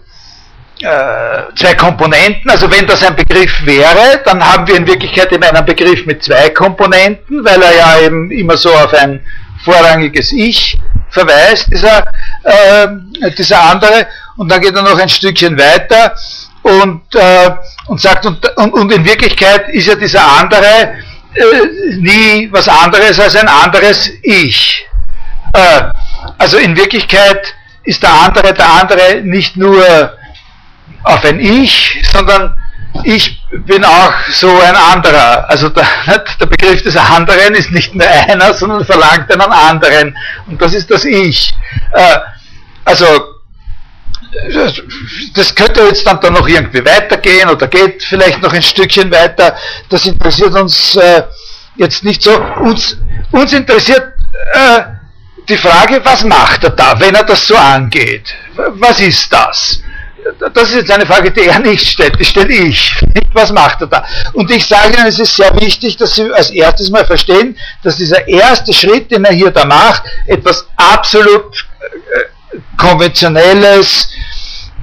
zwei Komponenten. Also wenn das ein Begriff wäre, dann haben wir in Wirklichkeit eben einen Begriff mit zwei Komponenten, weil er ja eben immer so auf ein vorrangiges Ich verweist, dieser, äh, dieser andere. Und dann geht er noch ein Stückchen weiter und, äh, und sagt, und, und, und, in Wirklichkeit ist ja dieser andere äh, nie was anderes als ein anderes Ich. Äh, also in Wirklichkeit ist der andere der andere nicht nur auf ein Ich, sondern ich bin auch so ein anderer. Also der, der, Begriff des anderen ist nicht nur einer, sondern verlangt einen anderen. Und das ist das Ich. Äh, also das könnte jetzt dann, dann noch irgendwie weitergehen oder geht vielleicht noch ein Stückchen weiter. Das interessiert uns äh, jetzt nicht so. Uns, uns interessiert äh, die Frage, was macht er da, wenn er das so angeht? Was ist das? Das ist jetzt eine Frage, die er nicht stellt, die stelle ich. Was macht er da? Und ich sage Ihnen, es ist sehr wichtig, dass Sie als erstes mal verstehen, dass dieser erste Schritt, den er hier da macht, etwas absolut äh, konventionelles,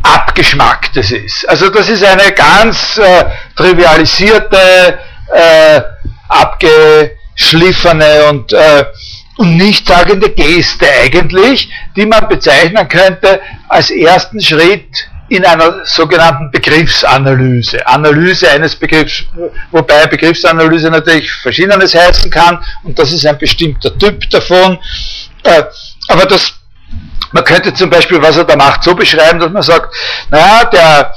abgeschmacktes ist. Also das ist eine ganz äh, trivialisierte, äh, abgeschliffene und, äh, und nichtssagende Geste eigentlich, die man bezeichnen könnte als ersten Schritt in einer sogenannten Begriffsanalyse. Analyse eines Begriffs, wobei Begriffsanalyse natürlich verschiedenes heißen kann und das ist ein bestimmter Typ davon. Äh, aber das man könnte zum Beispiel, was er da macht, so beschreiben, dass man sagt, naja, der,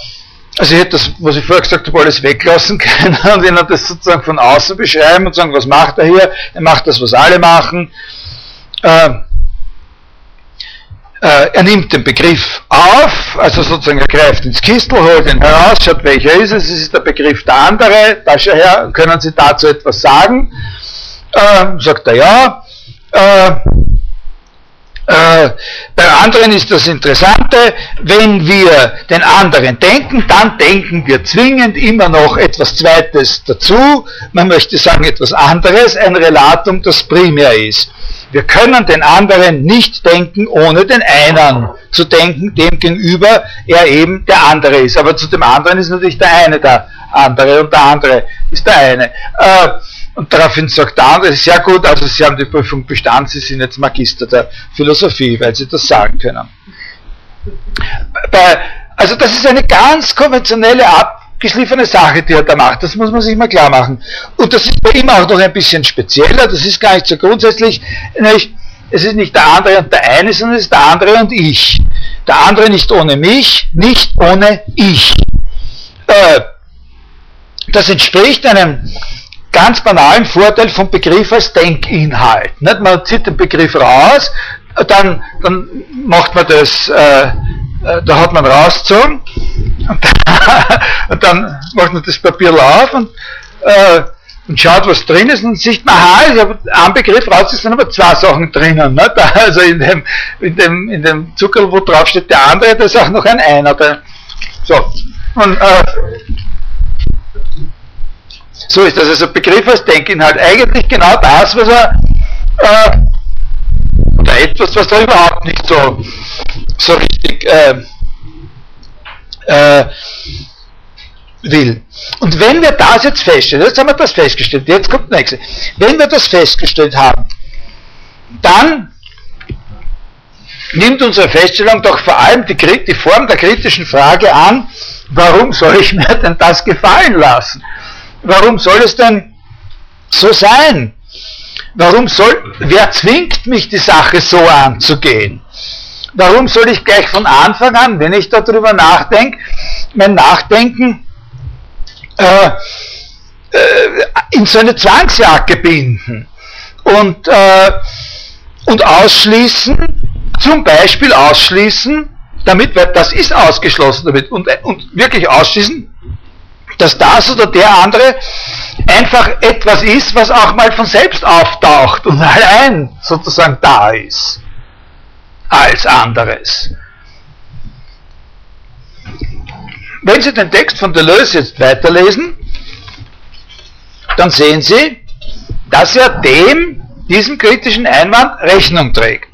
also ich hätte das, was ich vorher gesagt habe, alles weglassen können und ihn das sozusagen von außen beschreiben und sagen, was macht er hier? Er macht das, was alle machen. Äh, er nimmt den Begriff auf, also sozusagen er greift ins Kistel, holt ihn heraus, schaut welcher ist es, es ist der Begriff der andere, daher können Sie dazu etwas sagen? Äh, sagt er ja. Äh, äh, bei anderen ist das Interessante, wenn wir den anderen denken, dann denken wir zwingend immer noch etwas Zweites dazu. Man möchte sagen etwas anderes, ein Relatum, das primär ist. Wir können den anderen nicht denken, ohne den einen zu denken, dem gegenüber er eben der andere ist. Aber zu dem anderen ist natürlich der eine der andere und der andere ist der eine. Äh, und daraufhin sagt der andere, sehr gut, also Sie haben die Prüfung bestanden, Sie sind jetzt Magister der Philosophie, weil Sie das sagen können. Bei, also das ist eine ganz konventionelle, abgeschliffene Sache, die er da macht. Das muss man sich mal klar machen. Und das ist bei ihm auch noch ein bisschen spezieller, das ist gar nicht so grundsätzlich. Nämlich, es ist nicht der andere und der eine, sondern es ist der andere und ich. Der andere nicht ohne mich, nicht ohne ich. Äh, das entspricht einem ganz banalen Vorteil vom Begriff als Denkinhalt. Nicht? Man zieht den Begriff raus, dann, dann macht man das, äh da hat man rausgezogen und, und, dann macht man das Papier auf und, äh, und schaut, was drin ist und sieht man, aha, ich habe einen Begriff raus, es sind aber zwei Sachen drinnen. Nicht? Also in dem, in dem, in dem Zuckerl, wo drauf steht der andere, da ist auch noch ein einer. Der, so. Und, äh, so ist das. Also Begriff als Denkinhalt. Eigentlich genau das, was er, äh, oder etwas, was er überhaupt nicht so, so richtig äh, äh, will. Und wenn wir das jetzt feststellen, jetzt haben wir das festgestellt, jetzt kommt das nächste. Wenn wir das festgestellt haben, dann nimmt unsere Feststellung doch vor allem die, die Form der kritischen Frage an, warum soll ich mir denn das gefallen lassen? Warum soll es denn so sein? Warum soll, wer zwingt mich, die Sache so anzugehen? Warum soll ich gleich von Anfang an, wenn ich darüber nachdenke, mein Nachdenken äh, äh, in so eine Zwangsjacke binden und, äh, und ausschließen, zum Beispiel ausschließen, damit, weil das ist ausgeschlossen damit, und, und wirklich ausschließen, dass das oder der andere einfach etwas ist, was auch mal von selbst auftaucht und allein sozusagen da ist als anderes. Wenn Sie den Text von Deleuze jetzt weiterlesen, dann sehen Sie, dass er dem, diesem kritischen Einwand Rechnung trägt.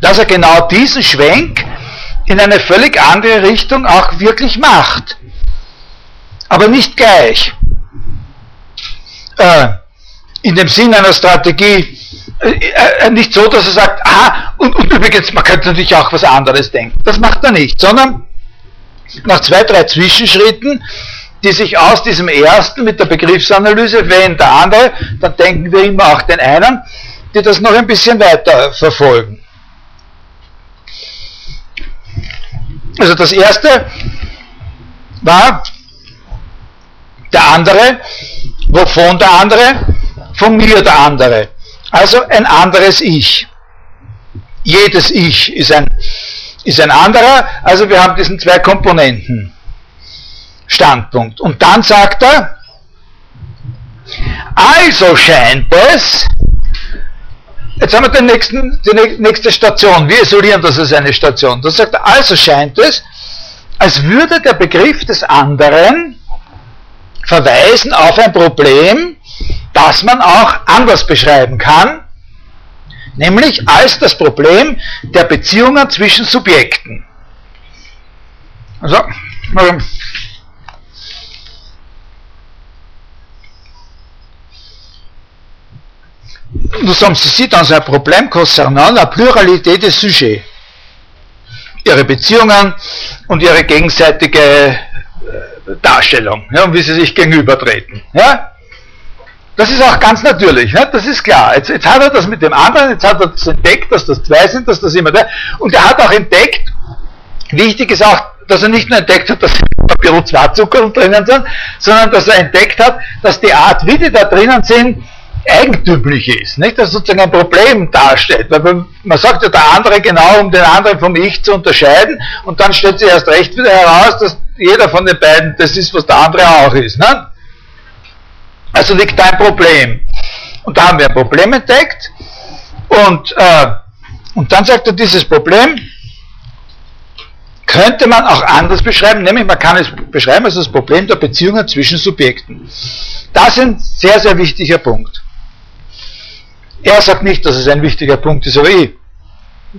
Dass er genau diesen Schwenk in eine völlig andere Richtung auch wirklich macht aber nicht gleich. Äh, in dem Sinn einer Strategie, nicht so, dass er sagt, ah, und, und übrigens, man könnte natürlich auch was anderes denken. Das macht er nicht, sondern nach zwei, drei Zwischenschritten, die sich aus diesem ersten mit der Begriffsanalyse, wenn der andere, dann denken wir immer auch den einen, die das noch ein bisschen weiter verfolgen. Also das erste war, der andere, wovon der andere? Von mir der andere. Also ein anderes Ich. Jedes Ich ist ein, ist ein anderer, also wir haben diesen zwei Komponenten Standpunkt. Und dann sagt er, also scheint es, jetzt haben wir den nächsten, die nächste Station, wir isolieren das als eine Station. Da sagt er, also scheint es, als würde der Begriff des anderen verweisen auf ein Problem, das man auch anders beschreiben kann, nämlich als das Problem der Beziehungen zwischen Subjekten. Also, nous sommes ici dans un problème concernant la pluralité des sujets. Ihre Beziehungen und ihre gegenseitige Darstellung ja, und wie sie sich gegenübertreten. Ja? Das ist auch ganz natürlich, ja? das ist klar. Jetzt, jetzt, hat er das mit dem anderen, jetzt hat er das entdeckt, dass das zwei sind, dass das immer der. Und er hat auch entdeckt, wichtig ist auch, dass er nicht nur entdeckt hat, dass ein bisschen zwei Zucker drinnen sind, sondern dass er entdeckt hat, dass die Art, wie die da drinnen sind, eigentümlich ist, nicht? dass sozusagen ein Problem darstellt, weil man sagt ja der andere genau, um den anderen vom Ich zu unterscheiden und dann stellt sich erst recht wieder heraus, dass jeder von den beiden das ist, was der andere auch ist. Ne? Also liegt da ein Problem. Und da haben wir ein Problem entdeckt und, äh, und dann sagt er, dieses Problem könnte man auch anders beschreiben, nämlich man kann es beschreiben als das Problem der Beziehungen zwischen Subjekten. Das ist ein sehr, sehr wichtiger Punkt. Er sagt nicht, dass es ein wichtiger Punkt ist, aber ich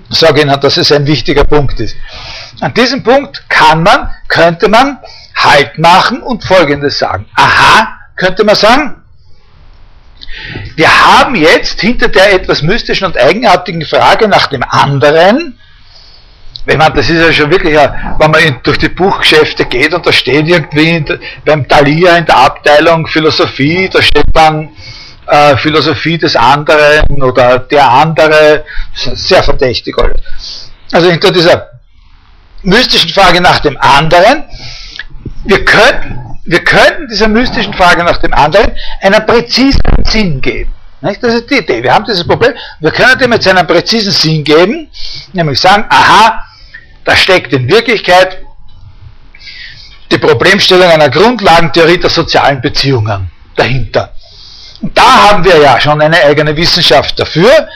sage Ihnen, dass es ein wichtiger Punkt ist. An diesem Punkt kann man, könnte man Halt machen und Folgendes sagen. Aha, könnte man sagen, wir haben jetzt hinter der etwas mystischen und eigenartigen Frage nach dem anderen, wenn man, das ist ja schon wirklich, wenn man durch die Buchgeschäfte geht und da steht irgendwie beim Thalia in der Abteilung Philosophie, da steht dann äh, Philosophie des anderen oder der andere, sehr verdächtig. Also hinter dieser mystischen Frage nach dem anderen, wir könnten, wir könnten dieser mystischen Frage nach dem anderen einen präzisen Sinn geben. Nicht? Das ist die Idee. Wir haben dieses Problem, wir können dem jetzt einen präzisen Sinn geben, nämlich sagen, aha, da steckt in Wirklichkeit die Problemstellung einer Grundlagentheorie der sozialen Beziehungen dahinter. Und da haben wir ja schon eine eigene Wissenschaft dafür.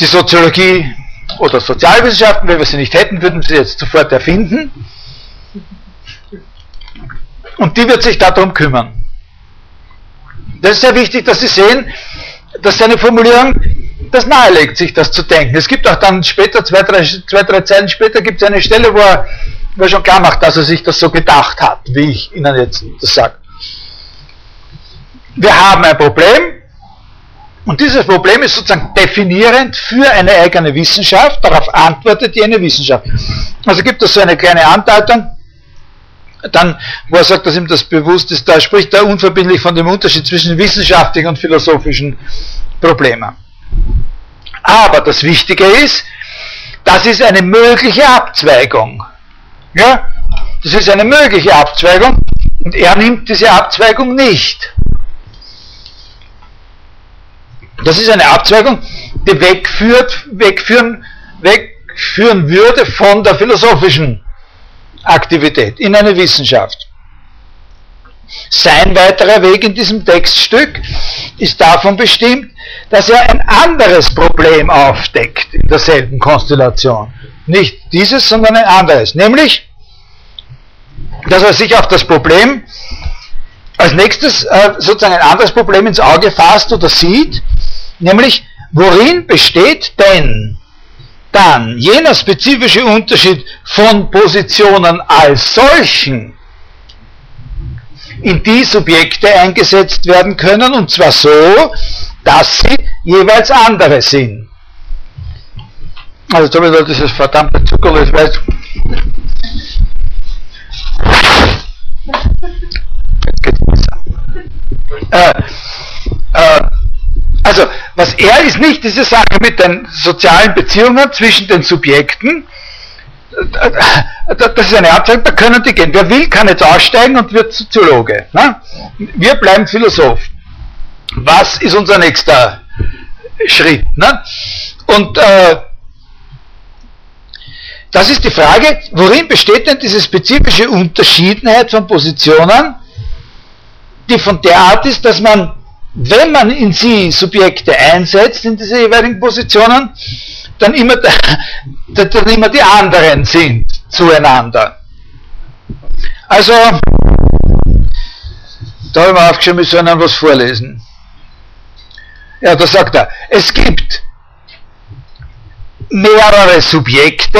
Die Soziologie oder Sozialwissenschaften, wenn wir sie nicht hätten, würden wir sie jetzt sofort erfinden. Und die wird sich darum kümmern. Das ist sehr wichtig, dass Sie sehen, dass seine Formulierung das nahelegt, sich das zu denken. Es gibt auch dann später, zwei, drei, zwei, drei Zeilen später, gibt es eine Stelle, wo er, wo er schon klar macht, dass er sich das so gedacht hat, wie ich Ihnen jetzt das sage. Wir haben ein Problem, und dieses Problem ist sozusagen definierend für eine eigene Wissenschaft, darauf antwortet jene Wissenschaft. Also gibt es so eine kleine Andeutung, dann, wo er sagt, dass ihm das bewusst ist, da spricht er unverbindlich von dem Unterschied zwischen wissenschaftlichen und philosophischen Problemen. Aber das Wichtige ist, das ist eine mögliche Abzweigung. Ja? Das ist eine mögliche Abzweigung und er nimmt diese Abzweigung nicht. Das ist eine Abzweigung, die wegführt, wegführen, wegführen würde von der philosophischen Aktivität, in eine Wissenschaft. Sein weiterer Weg in diesem Textstück ist davon bestimmt, dass er ein anderes Problem aufdeckt in derselben Konstellation. Nicht dieses, sondern ein anderes. Nämlich, dass er sich auf das Problem als nächstes äh, sozusagen ein anderes Problem ins Auge fasst oder sieht, nämlich, worin besteht denn dann jener spezifische Unterschied von Positionen als solchen, in die Subjekte eingesetzt werden können, und zwar so, dass sie jeweils andere sind. Also da wieder dieses verdammte Zuckerl, ich weiß. Jetzt geht's besser. Äh, äh, also, was er ist nicht diese Sache mit den sozialen Beziehungen zwischen den Subjekten. Das ist eine Abzeichen, da können die gehen. Wer will, kann jetzt aussteigen und wird Soziologe. Ne? Wir bleiben Philosoph. Was ist unser nächster Schritt? Ne? Und äh, das ist die Frage, worin besteht denn diese spezifische Unterschiedenheit von Positionen, die von der Art ist, dass man wenn man in sie Subjekte einsetzt, in diese jeweiligen Positionen, dann immer, dann immer die anderen sind zueinander. Also, da habe ich mir aufgeschrieben, ich soll Ihnen was vorlesen. Ja, da sagt er, es gibt mehrere Subjekte,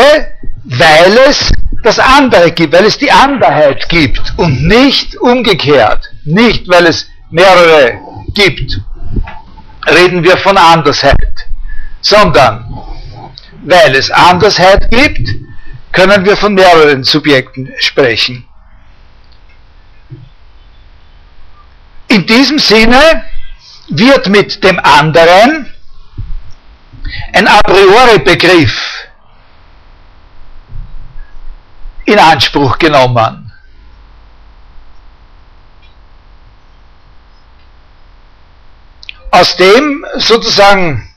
weil es das andere gibt, weil es die Anderheit gibt und nicht umgekehrt. Nicht, weil es mehrere gibt, reden wir von Andersheit, sondern weil es Andersheit gibt, können wir von mehreren Subjekten sprechen. In diesem Sinne wird mit dem anderen ein a priori Begriff in Anspruch genommen. Aus dem sozusagen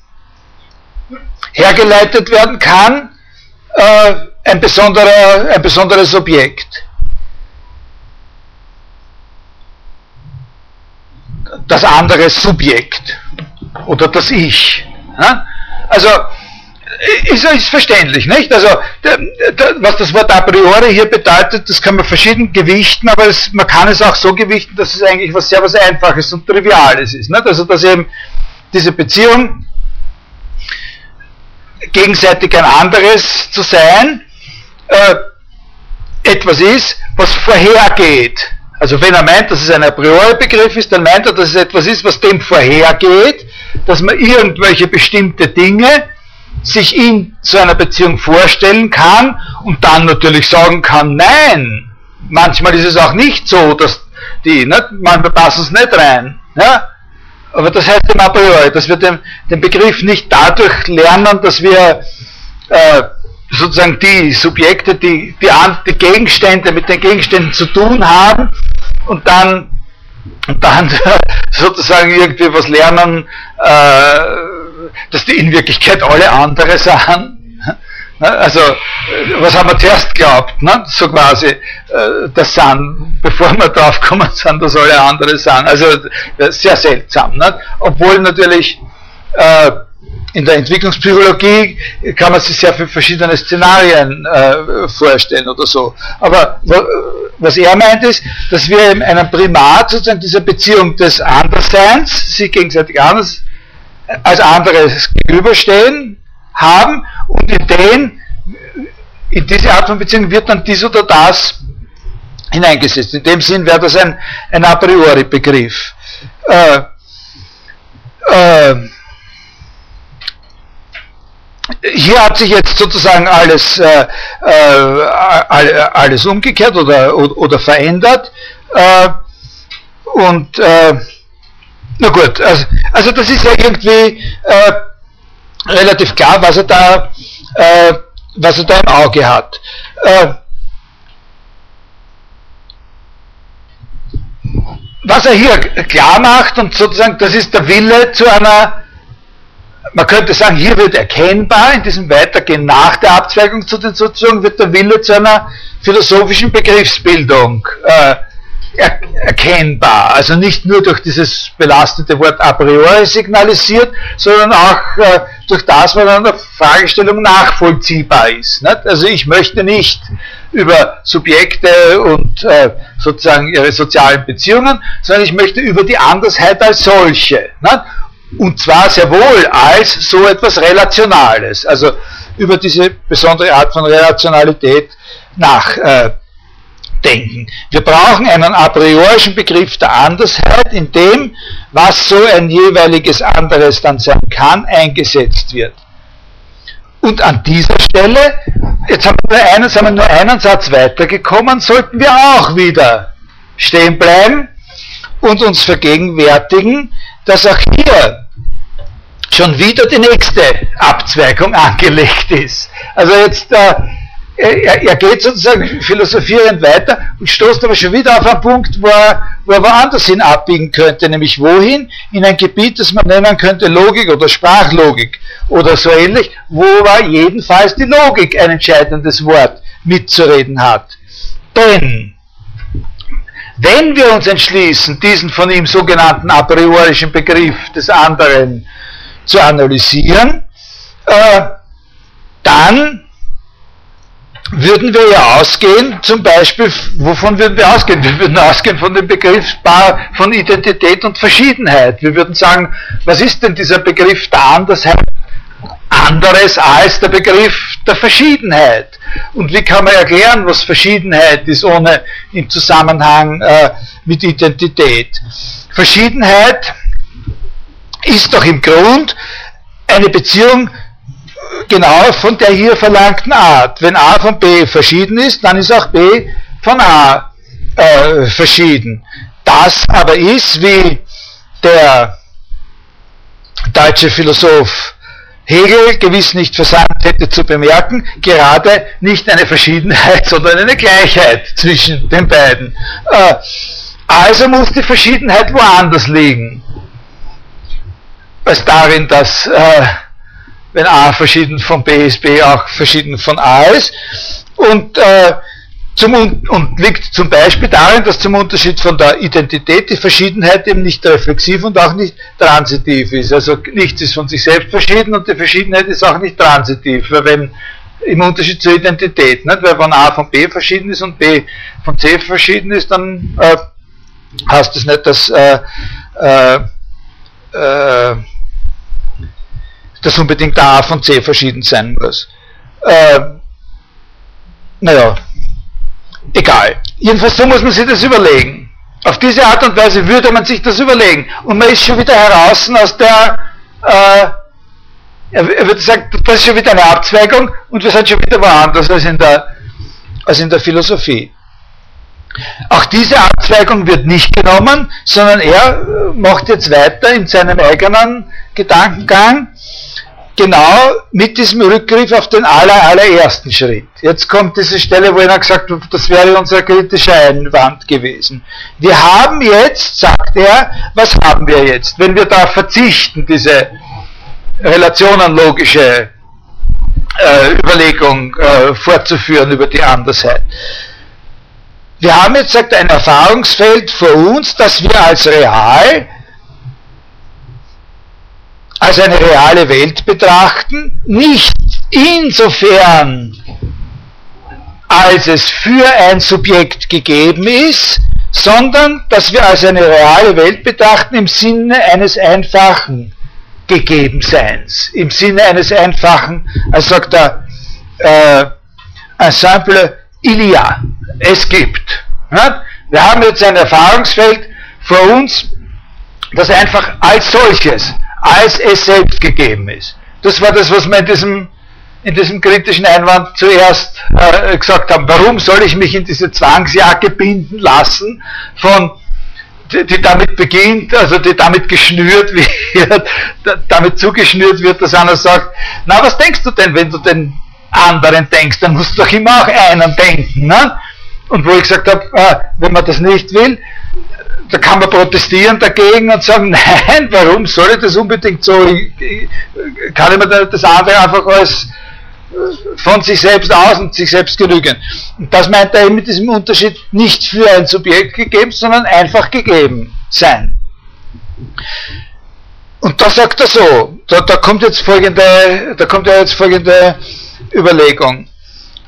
hergeleitet werden kann, äh, ein, besonderer, ein besonderes Objekt. Das andere Subjekt oder das Ich. Ja? Also ist, ist verständlich, nicht? Also, was das Wort a priori hier bedeutet, das kann man verschieden gewichten, aber es, man kann es auch so gewichten, dass es eigentlich was sehr was Einfaches und Triviales ist. Nicht? Also, dass eben diese Beziehung gegenseitig ein anderes zu sein, äh, etwas ist, was vorhergeht. Also wenn er meint, dass es ein a priori Begriff ist, dann meint er, dass es etwas ist, was dem vorhergeht, dass man irgendwelche bestimmte Dinge sich in so einer Beziehung vorstellen kann und dann natürlich sagen kann, nein, manchmal ist es auch nicht so, dass die, nicht, manchmal passen es nicht rein. Ja? Aber das heißt im a dass wir den, den Begriff nicht dadurch lernen, dass wir äh, sozusagen die Subjekte, die, die, die Gegenstände mit den Gegenständen zu tun haben und dann, und dann sozusagen irgendwie was lernen, äh, dass die in Wirklichkeit alle andere sind. Ne, also, was haben wir zuerst geglaubt? Ne? So quasi, äh, das sind, bevor wir drauf kommen sind, dass alle andere sind. Also, sehr seltsam. Ne? Obwohl natürlich, äh, in der Entwicklungspsychologie kann man sich sehr viele verschiedene Szenarien äh, vorstellen oder so. Aber was er meint ist, dass wir in einem Primat sozusagen dieser Beziehung des Andersseins, sich gegenseitig anders als anderes gegenüberstehen haben und in den, in diese Art von Beziehung wird dann dies oder das hineingesetzt. In dem Sinn wäre das ein, ein a priori Begriff. Äh, äh, hier hat sich jetzt sozusagen alles, äh, äh, alles umgekehrt oder, oder, oder verändert. Äh, und äh, na gut, also, also, das ist ja irgendwie äh, relativ klar, was er da, äh, was er da im Auge hat. was er hier klar macht und sozusagen, das ist der Wille zu einer man könnte sagen, hier wird erkennbar, in diesem Weitergehen nach der Abzweigung zu den Soziologen, wird der Wille zu einer philosophischen Begriffsbildung äh, erkennbar. Also nicht nur durch dieses belastete Wort a priori signalisiert, sondern auch äh, durch das, was an der Fragestellung nachvollziehbar ist. Nicht? Also ich möchte nicht über Subjekte und äh, sozusagen ihre sozialen Beziehungen, sondern ich möchte über die Andersheit als solche. Nicht? Und zwar sehr wohl als so etwas Relationales, also über diese besondere Art von Relationalität nachdenken. Äh, Wir brauchen einen a priorischen Begriff der Andersheit, in dem, was so ein jeweiliges anderes dann sein kann, eingesetzt wird. Und an dieser Stelle, jetzt haben wir, einen, sind wir nur einen Satz weitergekommen, sollten wir auch wieder stehen bleiben und uns vergegenwärtigen, dass auch hier schon wieder die nächste Abzweigung angelegt ist. Also jetzt, äh, er, er, geht sozusagen philosophierend weiter und stoßt aber schon wieder auf einen Punkt, wo er, wo er woanders hin abbiegen könnte, nämlich wohin? In ein Gebiet, das man nennen könnte Logik oder Sprachlogik oder so ähnlich, wo er jedenfalls die Logik ein entscheidendes Wort mitzureden hat. Denn wenn wir uns entschließen, diesen von ihm sogenannten a priorischen Begriff des anderen zu analysieren, äh, dann würden wir ja ausgehen, zum Beispiel, wovon würden wir ausgehen? Wir würden ausgehen von dem Begriff von Identität und Verschiedenheit. Wir würden sagen, was ist denn dieser Begriff der Andersheit anderes als der Begriff der Verschiedenheit. Und wie kann man erklären, was Verschiedenheit ist, ohne im Zusammenhang äh, mit Identität? Verschiedenheit ist doch im Grund eine Beziehung genau von der hier verlangten Art. Wenn A von B verschieden ist, dann ist auch B von A äh, verschieden. Das aber ist, wie der deutsche Philosoph Hegel gewiss nicht versandt hätte zu bemerken, gerade nicht eine Verschiedenheit, sondern eine Gleichheit zwischen den beiden. Äh, also muss die Verschiedenheit woanders liegen, als darin, dass äh, wenn A verschieden von B ist, B auch verschieden von A ist. Und äh, zum, und liegt zum Beispiel darin, dass zum Unterschied von der Identität die Verschiedenheit eben nicht reflexiv und auch nicht transitiv ist. Also nichts ist von sich selbst verschieden und die Verschiedenheit ist auch nicht transitiv, weil wenn im Unterschied zur Identität, nicht? weil wenn A von B verschieden ist und B von C verschieden ist, dann äh, heißt das nicht, dass, äh, äh, äh, dass unbedingt A von C verschieden sein muss. Äh, naja, egal. Jedenfalls so muss man sich das überlegen. Auf diese Art und Weise würde man sich das überlegen. Und man ist schon wieder heraus aus der, äh, er würde sagen, das ist schon wieder eine Abzweigung und wir sind schon wieder woanders als in der, als in der Philosophie. Auch diese Abzweigung wird nicht genommen, sondern er macht jetzt weiter in seinem eigenen Gedankengang genau mit diesem Rückgriff auf den aller, allerersten Schritt. Jetzt kommt diese Stelle, wo einer gesagt hat, das wäre unser kritischer Einwand gewesen. Wir haben jetzt, sagt er, was haben wir jetzt? Wenn wir da verzichten, diese relationenlogische äh, Überlegung äh, fortzuführen über die Andersheit. Wir haben jetzt sagt ein Erfahrungsfeld vor uns, das wir als real als eine reale Welt betrachten, nicht insofern, als es für ein Subjekt gegeben ist, sondern dass wir als eine reale Welt betrachten im Sinne eines einfachen Gegebenseins, im Sinne eines einfachen, als sagt er, äh, ein simple il y a, es gibt. Ja? Wir haben jetzt ein Erfahrungsfeld vor uns, das einfach als solches als es selbst gegeben ist. Das war das, was wir in diesem, in diesem kritischen Einwand zuerst äh, gesagt haben. Warum soll ich mich in diese Zwangsjacke binden lassen, von, die, die damit beginnt, also die damit geschnürt wird, damit zugeschnürt wird, dass einer sagt, na was denkst du denn, wenn du den anderen denkst, dann musst du doch immer auch einen denken. Ne? Und wo ich gesagt habe, äh, wenn man das nicht will, da kann man protestieren dagegen und sagen, nein, warum soll ich das unbedingt so? kann ich mir das andere einfach als äh, von sich selbst aus und sich selbst genügen. Und das meint er eben mit diesem Unterschied nicht für ein Subjekt gegeben, sondern einfach gegeben sein. Und da sagt er so, da, da kommt jetzt folgende, da kommt ja jetzt folgende Überlegung.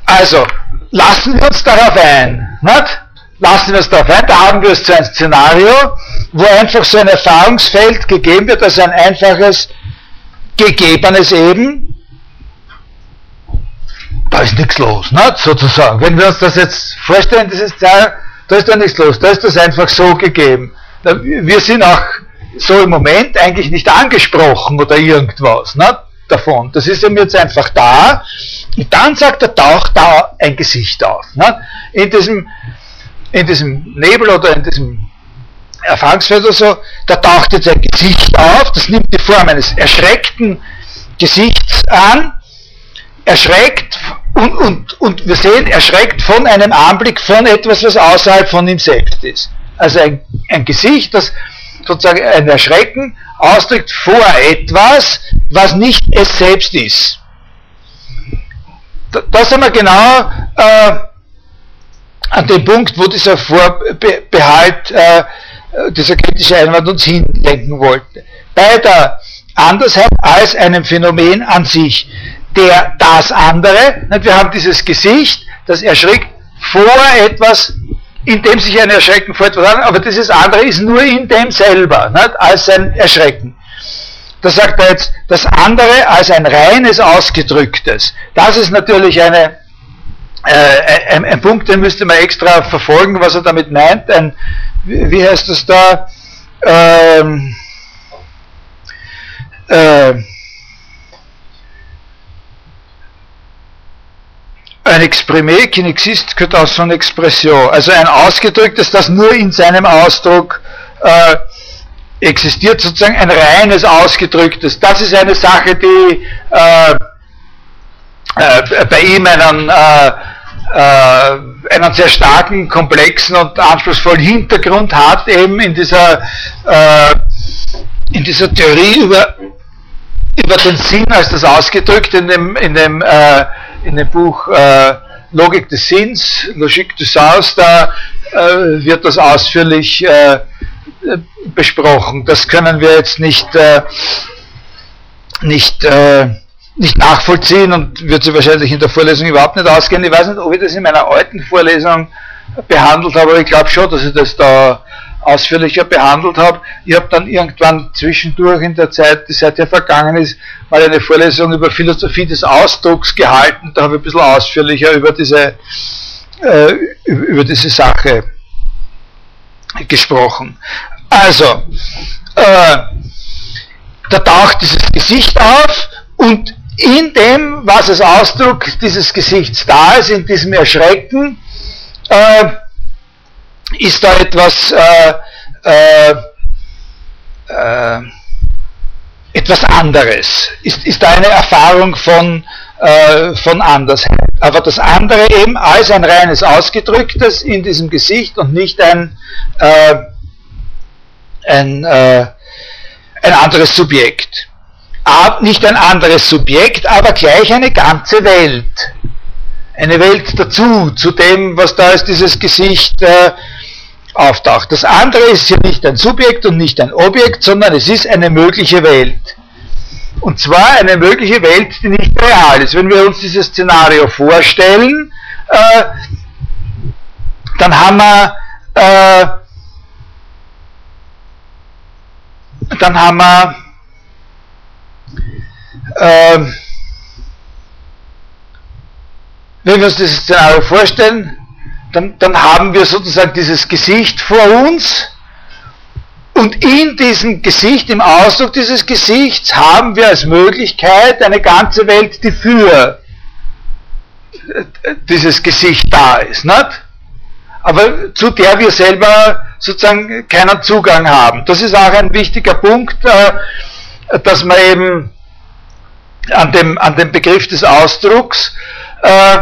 Also, lassen wir uns darauf ein, nicht? Lassen wir es darauf ein, da haben wir es zu einem Szenario, wo einfach so ein Erfahrungsfeld gegeben wird, also ein einfaches, gegebenes eben, da ist nichts los, ne? sozusagen. Wenn wir uns das jetzt vorstellen, dieses Szenario, da ist da nichts los, da ist das einfach so gegeben. Wir sind auch so im Moment eigentlich nicht angesprochen oder irgendwas ne? davon. Das ist eben jetzt einfach da. Und dann sagt er, taucht da ein Gesicht auf. Ne? In diesem in diesem Nebel oder in diesem Erfahrungsfeld oder so, da taucht jetzt ein Gesicht auf, das nimmt die Form eines erschreckten Gesichts an, erschreckt und, und, und wir sehen, erschreckt von einem Anblick von etwas, was außerhalb von ihm selbst ist. Also ein, ein Gesicht, das sozusagen ein Erschrecken ausdrückt vor etwas, was nicht es selbst ist. Da, da sind wir genau äh, an dem Punkt, wo dieser Vorbehalt, äh, dieser kritische Einwand uns hinlenken wollte. Bei der Andersheit als einem Phänomen an sich. Der das andere, wir haben dieses Gesicht, das erschreckt vor etwas, in dem sich ein Erschrecken vor etwas anderem, aber dieses andere ist nur in dem selber, nicht? als ein Erschrecken. Da sagt er jetzt, das andere als ein reines Ausgedrücktes. Das ist natürlich eine äh, ein, ein, Punkt, den müsste man extra verfolgen, was er damit meint. Ein, wie heißt das da? Ähm, äh, ein Exprimé qui n'existe que dans son expression. Also ein ausgedrücktes, das nur in seinem Ausdruck äh, existiert, sozusagen ein reines ausgedrücktes. Das ist eine Sache, die äh, äh, bei ihm einen, äh, äh, einen sehr starken, komplexen und anspruchsvollen Hintergrund hat, eben in dieser, äh, in dieser Theorie über, über den Sinn, als das ausgedrückt in dem, in dem, äh, in dem Buch Logik des Sinns, Logique du Sens, da wird das ausführlich besprochen. Das können wir jetzt nicht, nicht nicht nachvollziehen und wird sie wahrscheinlich in der Vorlesung überhaupt nicht ausgehen. Ich weiß nicht, ob ich das in meiner alten Vorlesung behandelt habe, aber ich glaube schon, dass ich das da ausführlicher behandelt habe. Ich habe dann irgendwann zwischendurch in der Zeit, die seither vergangen ist, mal eine Vorlesung über Philosophie des Ausdrucks gehalten. Da habe ich ein bisschen ausführlicher über diese, äh, über diese Sache gesprochen. Also, äh, da taucht dieses Gesicht auf und in dem, was als Ausdruck dieses Gesichts da ist, in diesem Erschrecken, äh, ist da etwas äh, äh, äh etwas anderes, ist, ist eine Erfahrung von, äh, von Andersheit. Aber das andere eben als ein reines Ausgedrücktes in diesem Gesicht und nicht ein, äh, ein, ein anderes Subjekt. Nicht ein anderes Subjekt, aber gleich eine ganze Welt. Eine Welt dazu, zu dem, was da als dieses Gesicht äh, auftaucht. Das andere ist hier nicht ein Subjekt und nicht ein Objekt, sondern es ist eine mögliche Welt. Und zwar eine mögliche Welt, die nicht real ist. Wenn wir uns dieses Szenario vorstellen, äh, dann haben wir äh, dann haben wir äh, wenn wir uns dieses Szenario vorstellen, dann, dann haben wir sozusagen dieses Gesicht vor uns und in diesem Gesicht, im Ausdruck dieses Gesichts, haben wir als Möglichkeit eine ganze Welt, die für dieses Gesicht da ist, nicht? aber zu der wir selber sozusagen keinen Zugang haben. Das ist auch ein wichtiger Punkt, äh, dass man eben an dem, an dem Begriff des Ausdrucks äh,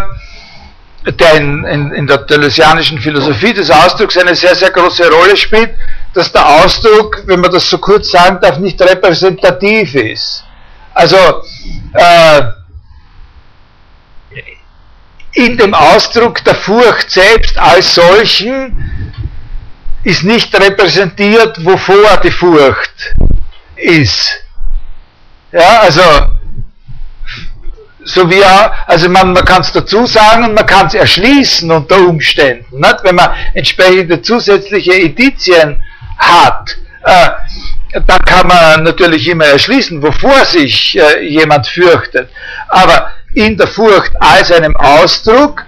der in, in, in der deleuzianischen Philosophie des Ausdrucks eine sehr, sehr große Rolle spielt, dass der Ausdruck, wenn man das so kurz sagen darf, nicht repräsentativ ist. Also äh, in dem Ausdruck der Furcht selbst als solchen ist nicht repräsentiert, wovor die Furcht ist. Ja, also so wie er, also man, man kann es dazu sagen und man kann es erschließen unter Umständen, nicht? wenn man entsprechende zusätzliche Indizien hat. Äh, dann kann man natürlich immer erschließen, wovor sich äh, jemand fürchtet. Aber in der Furcht als einem Ausdruck,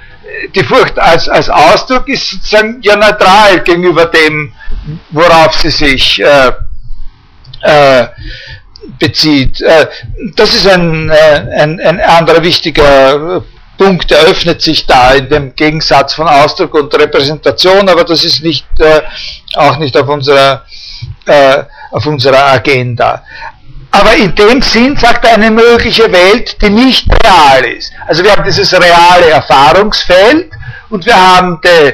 die Furcht als, als Ausdruck ist sozusagen ja neutral gegenüber dem, worauf sie sich äh, äh, bezieht. Äh, das ist ein, äh, ein, ein anderer wichtiger Punkt, der öffnet sich da in dem Gegensatz von Ausdruck und Repräsentation, aber das ist nicht, äh, auch nicht auf unserer, auf unserer Agenda. Aber in dem Sinn sagt er eine mögliche Welt, die nicht real ist. Also wir haben dieses reale Erfahrungsfeld und wir haben die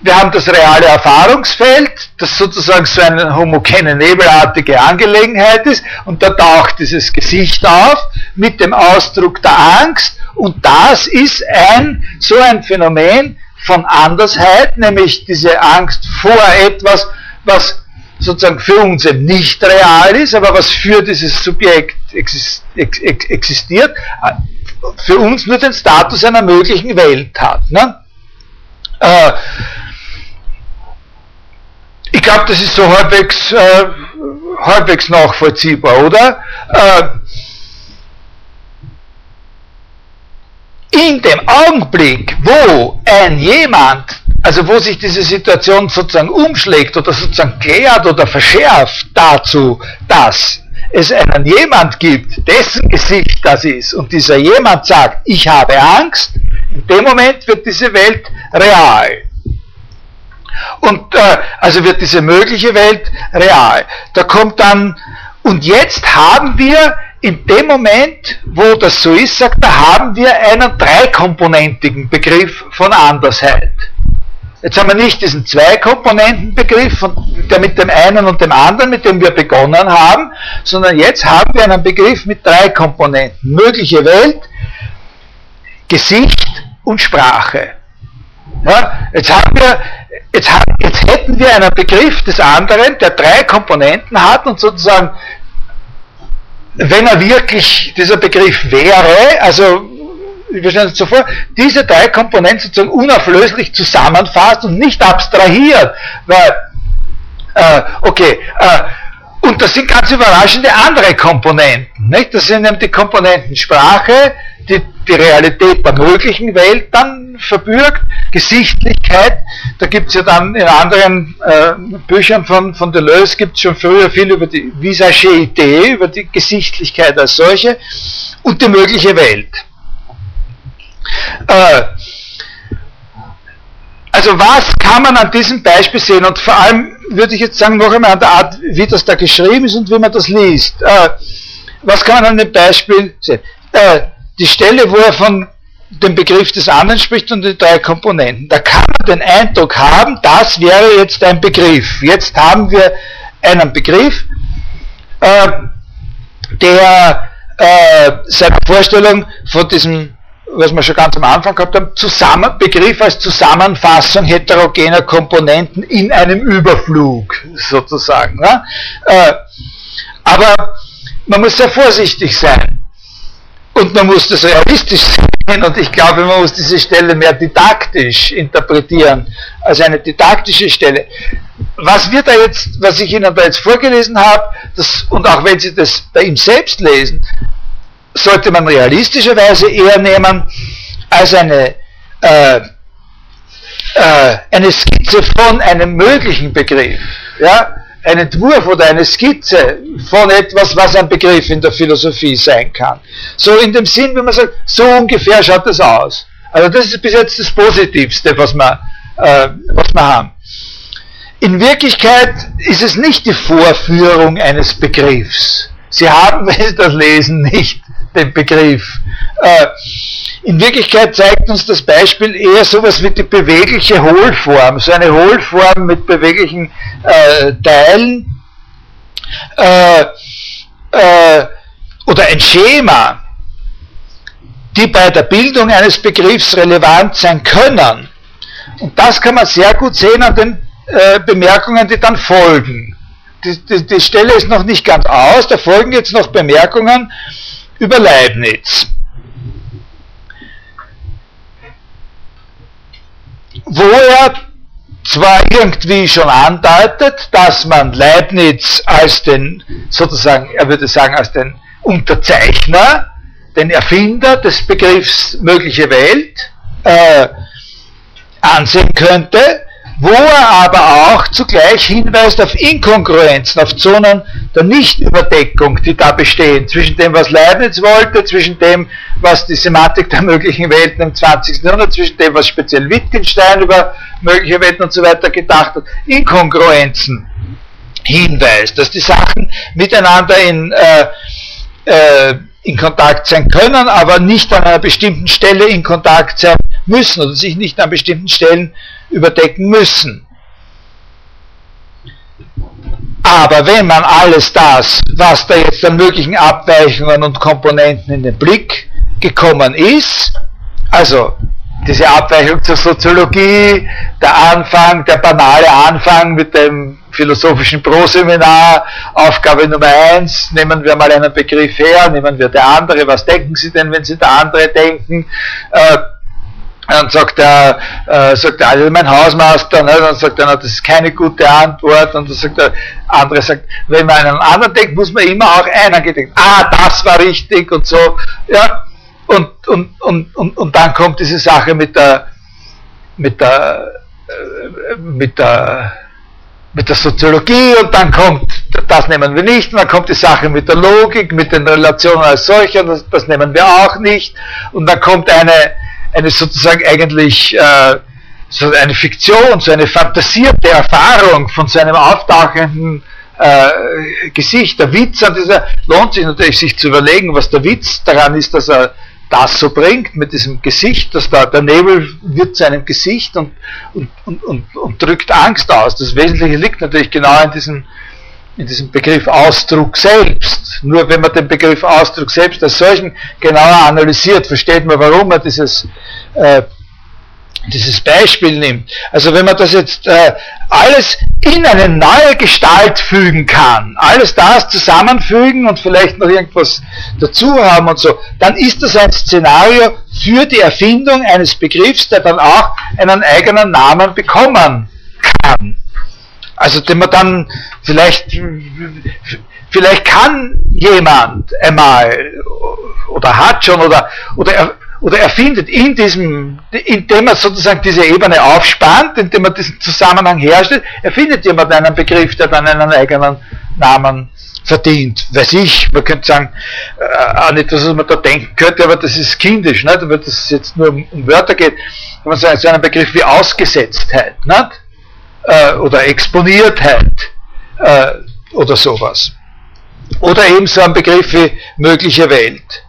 wir haben das reale Erfahrungsfeld, das sozusagen so eine homogene, nebelartige Angelegenheit ist, und da taucht dieses Gesicht auf mit dem Ausdruck der Angst, und das ist ein, so ein Phänomen von Andersheit, nämlich diese Angst vor etwas, was sozusagen für uns eben nicht real ist, aber was für dieses Subjekt existiert, für uns nur den Status einer möglichen Welt hat. Ne? Äh, ich glaube, das ist so halbwegs, äh, halbwegs nachvollziehbar, oder? Äh, in dem Augenblick, wo ein jemand, also wo sich diese Situation sozusagen umschlägt oder sozusagen klärt oder verschärft dazu, dass es einen jemand gibt, dessen Gesicht das ist und dieser jemand sagt, ich habe Angst, in dem Moment wird diese Welt real. Und äh, also wird diese mögliche Welt real. Da kommt dann, und jetzt haben wir in dem Moment, wo das so ist, sagt er, haben wir einen dreikomponentigen Begriff von Andersheit. Jetzt haben wir nicht diesen Zweikomponentenbegriff, der mit dem einen und dem anderen, mit dem wir begonnen haben, sondern jetzt haben wir einen Begriff mit drei Komponenten. Mögliche Welt, Gesicht und Sprache. Ja, jetzt haben wir Jetzt, jetzt hätten wir einen Begriff des anderen, der drei Komponenten hat und sozusagen, wenn er wirklich dieser Begriff wäre, also wir stellen uns so vor, diese drei Komponenten sozusagen unauflöslich zusammenfasst und nicht abstrahiert, weil, äh, okay, äh, und das sind ganz überraschende andere Komponenten. Nicht? Das sind nämlich die Komponenten Sprache, die, die Realität der möglichen Welt dann verbürgt, Gesichtlichkeit, da gibt es ja dann in anderen äh, Büchern von, von Deleuze gibt es schon früher viel über die Visagéité, über die Gesichtlichkeit als solche und die mögliche Welt. Äh, also was kann man an diesem Beispiel sehen und vor allem würde ich jetzt sagen noch einmal an der Art, wie das da geschrieben ist und wie man das liest. Äh, was kann man an dem Beispiel sehen? Äh, die Stelle, wo er von dem Begriff des anderen spricht und die drei Komponenten. Da kann man den Eindruck haben, das wäre jetzt ein Begriff. Jetzt haben wir einen Begriff, äh, der äh, seine Vorstellung von diesem, was wir schon ganz am Anfang gehabt haben, Zusammen Begriff als Zusammenfassung heterogener Komponenten in einem Überflug sozusagen. Ne? Äh, aber man muss sehr vorsichtig sein und man muss das realistisch sehen und ich glaube, man muss diese Stelle mehr didaktisch interpretieren als eine didaktische Stelle. Was wir da jetzt, was ich Ihnen da jetzt vorgelesen habe, das, und auch wenn Sie das bei ihm selbst lesen, sollte man realistischerweise eher nehmen als eine, äh, äh, eine Skizze von einem möglichen Begriff. Ja? Ein Entwurf oder eine Skizze von etwas, was ein Begriff in der Philosophie sein kann. So in dem Sinn, wenn man sagt, so ungefähr schaut das aus. Also das ist bis jetzt das Positivste, was wir, äh, was wir haben. In Wirklichkeit ist es nicht die Vorführung eines Begriffs. Sie haben, wenn Sie das lesen, nicht den Begriff. Äh, in Wirklichkeit zeigt uns das Beispiel eher sowas wie die bewegliche Hohlform, so eine Hohlform mit beweglichen äh, Teilen äh, äh, oder ein Schema, die bei der Bildung eines Begriffs relevant sein können. Und das kann man sehr gut sehen an den äh, Bemerkungen, die dann folgen. Die, die, die Stelle ist noch nicht ganz aus, da folgen jetzt noch Bemerkungen über Leibniz. Wo er zwar irgendwie schon andeutet, dass man Leibniz als den, sozusagen, er würde sagen, als den Unterzeichner, den Erfinder des Begriffs mögliche Welt äh, ansehen könnte, wo er aber auch zugleich hinweist auf Inkongruenzen, auf Zonen der Nichtüberdeckung, die da bestehen, zwischen dem, was Leibniz wollte, zwischen dem, was die Semantik der möglichen Welten im 20. Jahrhundert, zwischen dem, was speziell Wittgenstein über mögliche Welten und so weiter gedacht hat, Inkongruenzen hinweist, dass die Sachen miteinander in, äh, äh, in Kontakt sein können, aber nicht an einer bestimmten Stelle in Kontakt sein müssen oder sich nicht an bestimmten Stellen überdecken müssen. Aber wenn man alles das, was da jetzt an möglichen Abweichungen und Komponenten in den Blick gekommen ist, also diese Abweichung zur Soziologie, der Anfang, der banale Anfang mit dem philosophischen Proseminar, Aufgabe Nummer eins, nehmen wir mal einen Begriff her, nehmen wir der andere, was denken Sie denn, wenn Sie der andere denken? Äh, dann sagt er, äh, sagt er, also mein Hausmeister, ne? dann sagt er, na, das ist keine gute Antwort. Und dann sagt der andere, sagt, wenn man einen anderen denkt, muss man immer auch einen gedenken. Ah, das war richtig und so. Ja, und, und, und, und, und dann kommt diese Sache mit der, mit der, äh, mit der, mit der Soziologie und dann kommt, das nehmen wir nicht, und dann kommt die Sache mit der Logik, mit den Relationen als solcher, das, das nehmen wir auch nicht, und dann kommt eine, eine sozusagen eigentlich äh, so eine Fiktion, so eine fantasierte Erfahrung von so einem auftauchenden äh, Gesicht. Der Witz an dieser lohnt sich natürlich, sich zu überlegen, was der Witz daran ist, dass er das so bringt mit diesem Gesicht, dass da der Nebel wird zu einem Gesicht und, und, und, und, und drückt Angst aus. Das Wesentliche liegt natürlich genau in diesem in diesem Begriff Ausdruck selbst. Nur wenn man den Begriff Ausdruck selbst als solchen genauer analysiert, versteht man, warum man dieses, äh, dieses Beispiel nimmt. Also wenn man das jetzt äh, alles in eine neue Gestalt fügen kann, alles das zusammenfügen und vielleicht noch irgendwas dazu haben und so, dann ist das ein Szenario für die Erfindung eines Begriffs, der dann auch einen eigenen Namen bekommen kann. Also den man dann vielleicht, vielleicht kann jemand einmal oder hat schon oder, oder, oder erfindet in diesem, indem er sozusagen diese Ebene aufspannt, indem er diesen Zusammenhang herstellt, erfindet jemand einen Begriff, der dann einen eigenen Namen verdient. Weiß ich, man könnte sagen, äh, auch nicht, was man da denken könnte, aber das ist kindisch, nicht? weil das jetzt nur um, um Wörter geht. Wenn man sagt, so einen Begriff wie Ausgesetztheit, nicht? Äh, oder Exponiertheit äh, oder sowas. Oder eben so ein Begriff wie mögliche Welt.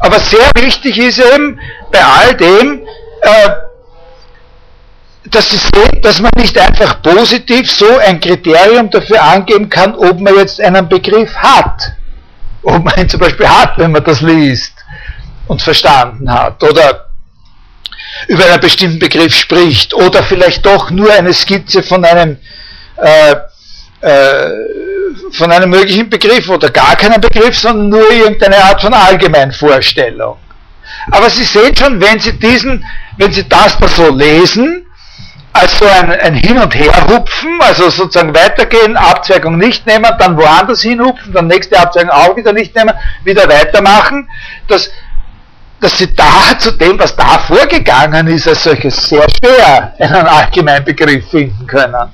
Aber sehr wichtig ist eben bei all dem, äh, dass, es, dass man nicht einfach positiv so ein Kriterium dafür angeben kann, ob man jetzt einen Begriff hat. Ob man ihn zum Beispiel hat, wenn man das liest und verstanden hat. Oder über einen bestimmten Begriff spricht. Oder vielleicht doch nur eine Skizze von einem äh, äh, von einem möglichen Begriff oder gar keinen Begriff, sondern nur irgendeine Art von Allgemeinvorstellung. Aber Sie sehen schon, wenn Sie diesen, wenn Sie das mal so lesen, als so ein, ein Hin- und Herhupfen, also sozusagen weitergehen, Abzweigung nicht nehmen, dann woanders hinhupfen, dann nächste Abzweigung auch wieder nicht nehmen, wieder weitermachen, dass, dass Sie da zu dem, was da vorgegangen ist, als solches sehr schwer einen allgemeinen Begriff finden können.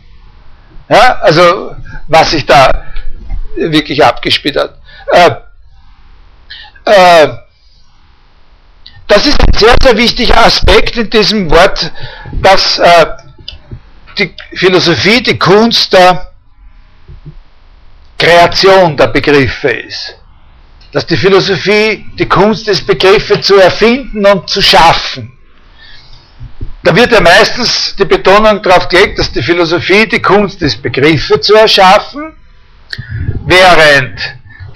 Ja, also was sich da wirklich abgespielt hat. Äh, äh, das ist ein sehr, sehr wichtiger Aspekt in diesem Wort, dass äh, die Philosophie die Kunst der Kreation der Begriffe ist. Dass die Philosophie die Kunst ist, Begriffe zu erfinden und zu schaffen. Da wird ja meistens die Betonung darauf gelegt, dass die Philosophie die Kunst ist, Begriffe zu erschaffen, während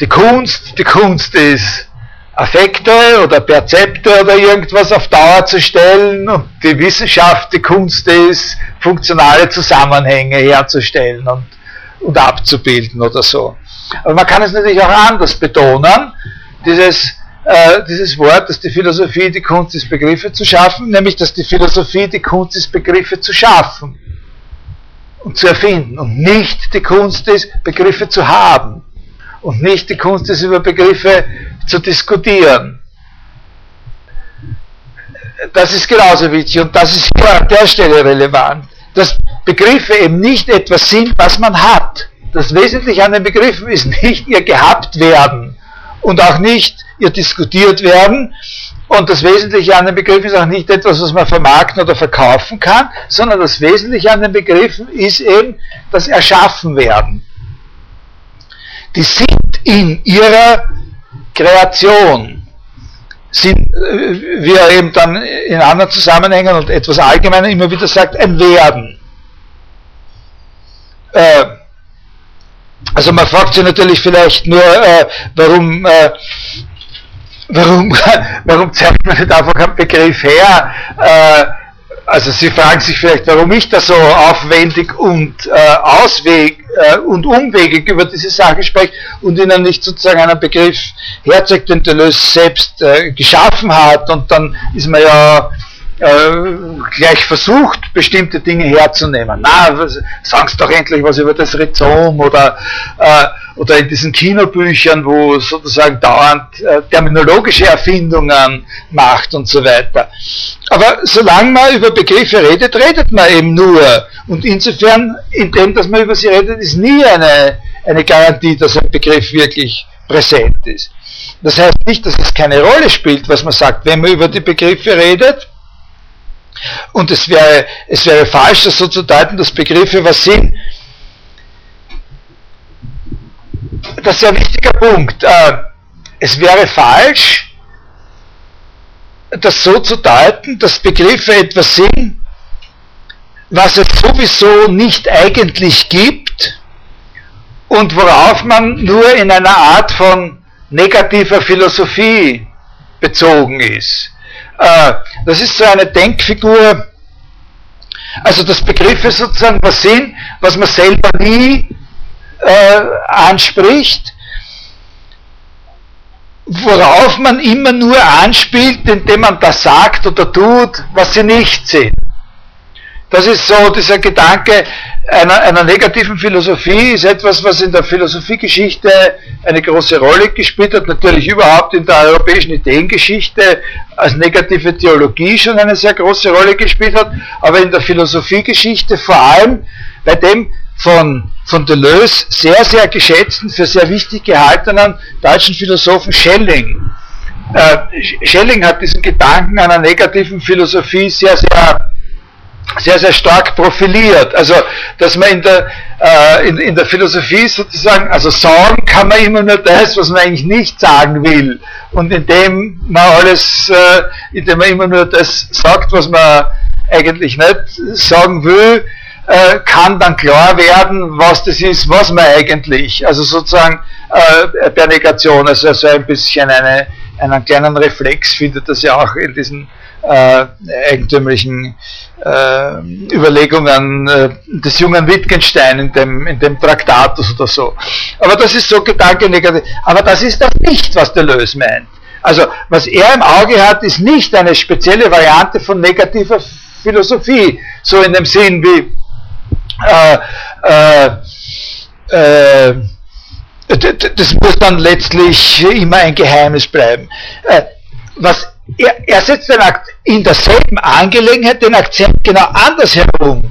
die Kunst die Kunst ist, Affekte oder Perzepte oder irgendwas auf Dauer zu stellen und die Wissenschaft die Kunst ist, funktionale Zusammenhänge herzustellen und, und abzubilden oder so. Aber man kann es natürlich auch anders betonen, dieses, äh, dieses Wort, dass die Philosophie die Kunst ist, Begriffe zu schaffen, nämlich dass die Philosophie die Kunst ist, Begriffe zu schaffen und zu erfinden und nicht die Kunst ist, Begriffe zu haben und nicht die Kunst ist, über Begriffe zu diskutieren. Das ist genauso wichtig und das ist hier an der Stelle relevant, dass Begriffe eben nicht etwas sind, was man hat. Das Wesentliche an den Begriffen ist nicht ihr gehabt werden und auch nicht ihr diskutiert werden. Und das Wesentliche an den Begriffen ist auch nicht etwas, was man vermarkten oder verkaufen kann, sondern das Wesentliche an den Begriffen ist eben das Erschaffen werden. Die sind in ihrer Kreation sind, äh, wie er eben dann in anderen Zusammenhängen und etwas allgemeiner immer wieder sagt, ein Werden. Äh, also man fragt sich natürlich vielleicht nur, äh, warum, äh, warum, warum zeigt man nicht einfach einen Begriff her? Äh, also Sie fragen sich vielleicht, warum ich da so aufwendig und äh, ausweg äh, und umwegig über diese Sache spreche und Ihnen nicht sozusagen einen Begriff herzeigt, den Deleuze selbst äh, geschaffen hat und dann ist man ja gleich versucht, bestimmte Dinge herzunehmen. Na, sagen Sie doch endlich was über das Rhizom oder, äh, oder in diesen Kinobüchern, wo sozusagen dauernd äh, terminologische Erfindungen macht und so weiter. Aber solange man über Begriffe redet, redet man eben nur. Und insofern, indem dass man über sie redet, ist nie eine, eine Garantie, dass ein Begriff wirklich präsent ist. Das heißt nicht, dass es keine Rolle spielt, was man sagt, wenn man über die Begriffe redet, und es wäre, es wäre falsch, das so zu deuten, dass Begriffe was sind. Das ist ein wichtiger Punkt. Äh, es wäre falsch, das so zu deuten, dass Begriffe etwas sind, was es sowieso nicht eigentlich gibt und worauf man nur in einer Art von negativer Philosophie bezogen ist. Äh, das ist so eine Denkfigur, also das Begriffe sozusagen was sind, was man selber nie äh, anspricht, worauf man immer nur anspielt, indem man das sagt oder tut, was sie nicht sind. Das ist so dieser Gedanke einer, einer negativen Philosophie, ist etwas, was in der Philosophiegeschichte eine große Rolle gespielt hat, natürlich überhaupt in der europäischen Ideengeschichte als negative Theologie schon eine sehr große Rolle gespielt hat, aber in der Philosophiegeschichte vor allem bei dem von, von Deleuze sehr, sehr geschätzten, für sehr wichtig gehaltenen deutschen Philosophen Schelling. Äh, Schelling hat diesen Gedanken einer negativen Philosophie sehr, sehr sehr, sehr stark profiliert. Also, dass man in der, äh, in, in der Philosophie sozusagen, also sagen kann man immer nur das, was man eigentlich nicht sagen will. Und indem man alles, äh, indem man immer nur das sagt, was man eigentlich nicht sagen will, äh, kann dann klar werden, was das ist, was man eigentlich, also sozusagen äh, per Negation, also so ein bisschen eine, einen kleinen Reflex findet das ja auch in diesen äh, eigentümlichen äh, Überlegungen äh, des jungen Wittgenstein in dem, in dem Traktatus oder so. Aber das ist so Gedanke negativ. Aber das ist das nicht, was Deleuze meint. Also, was er im Auge hat, ist nicht eine spezielle Variante von negativer Philosophie, so in dem Sinn wie äh, äh, äh das muss dann letztlich immer ein Geheimnis bleiben. Äh, was er, er setzt den in derselben Angelegenheit den Akzent genau andersherum.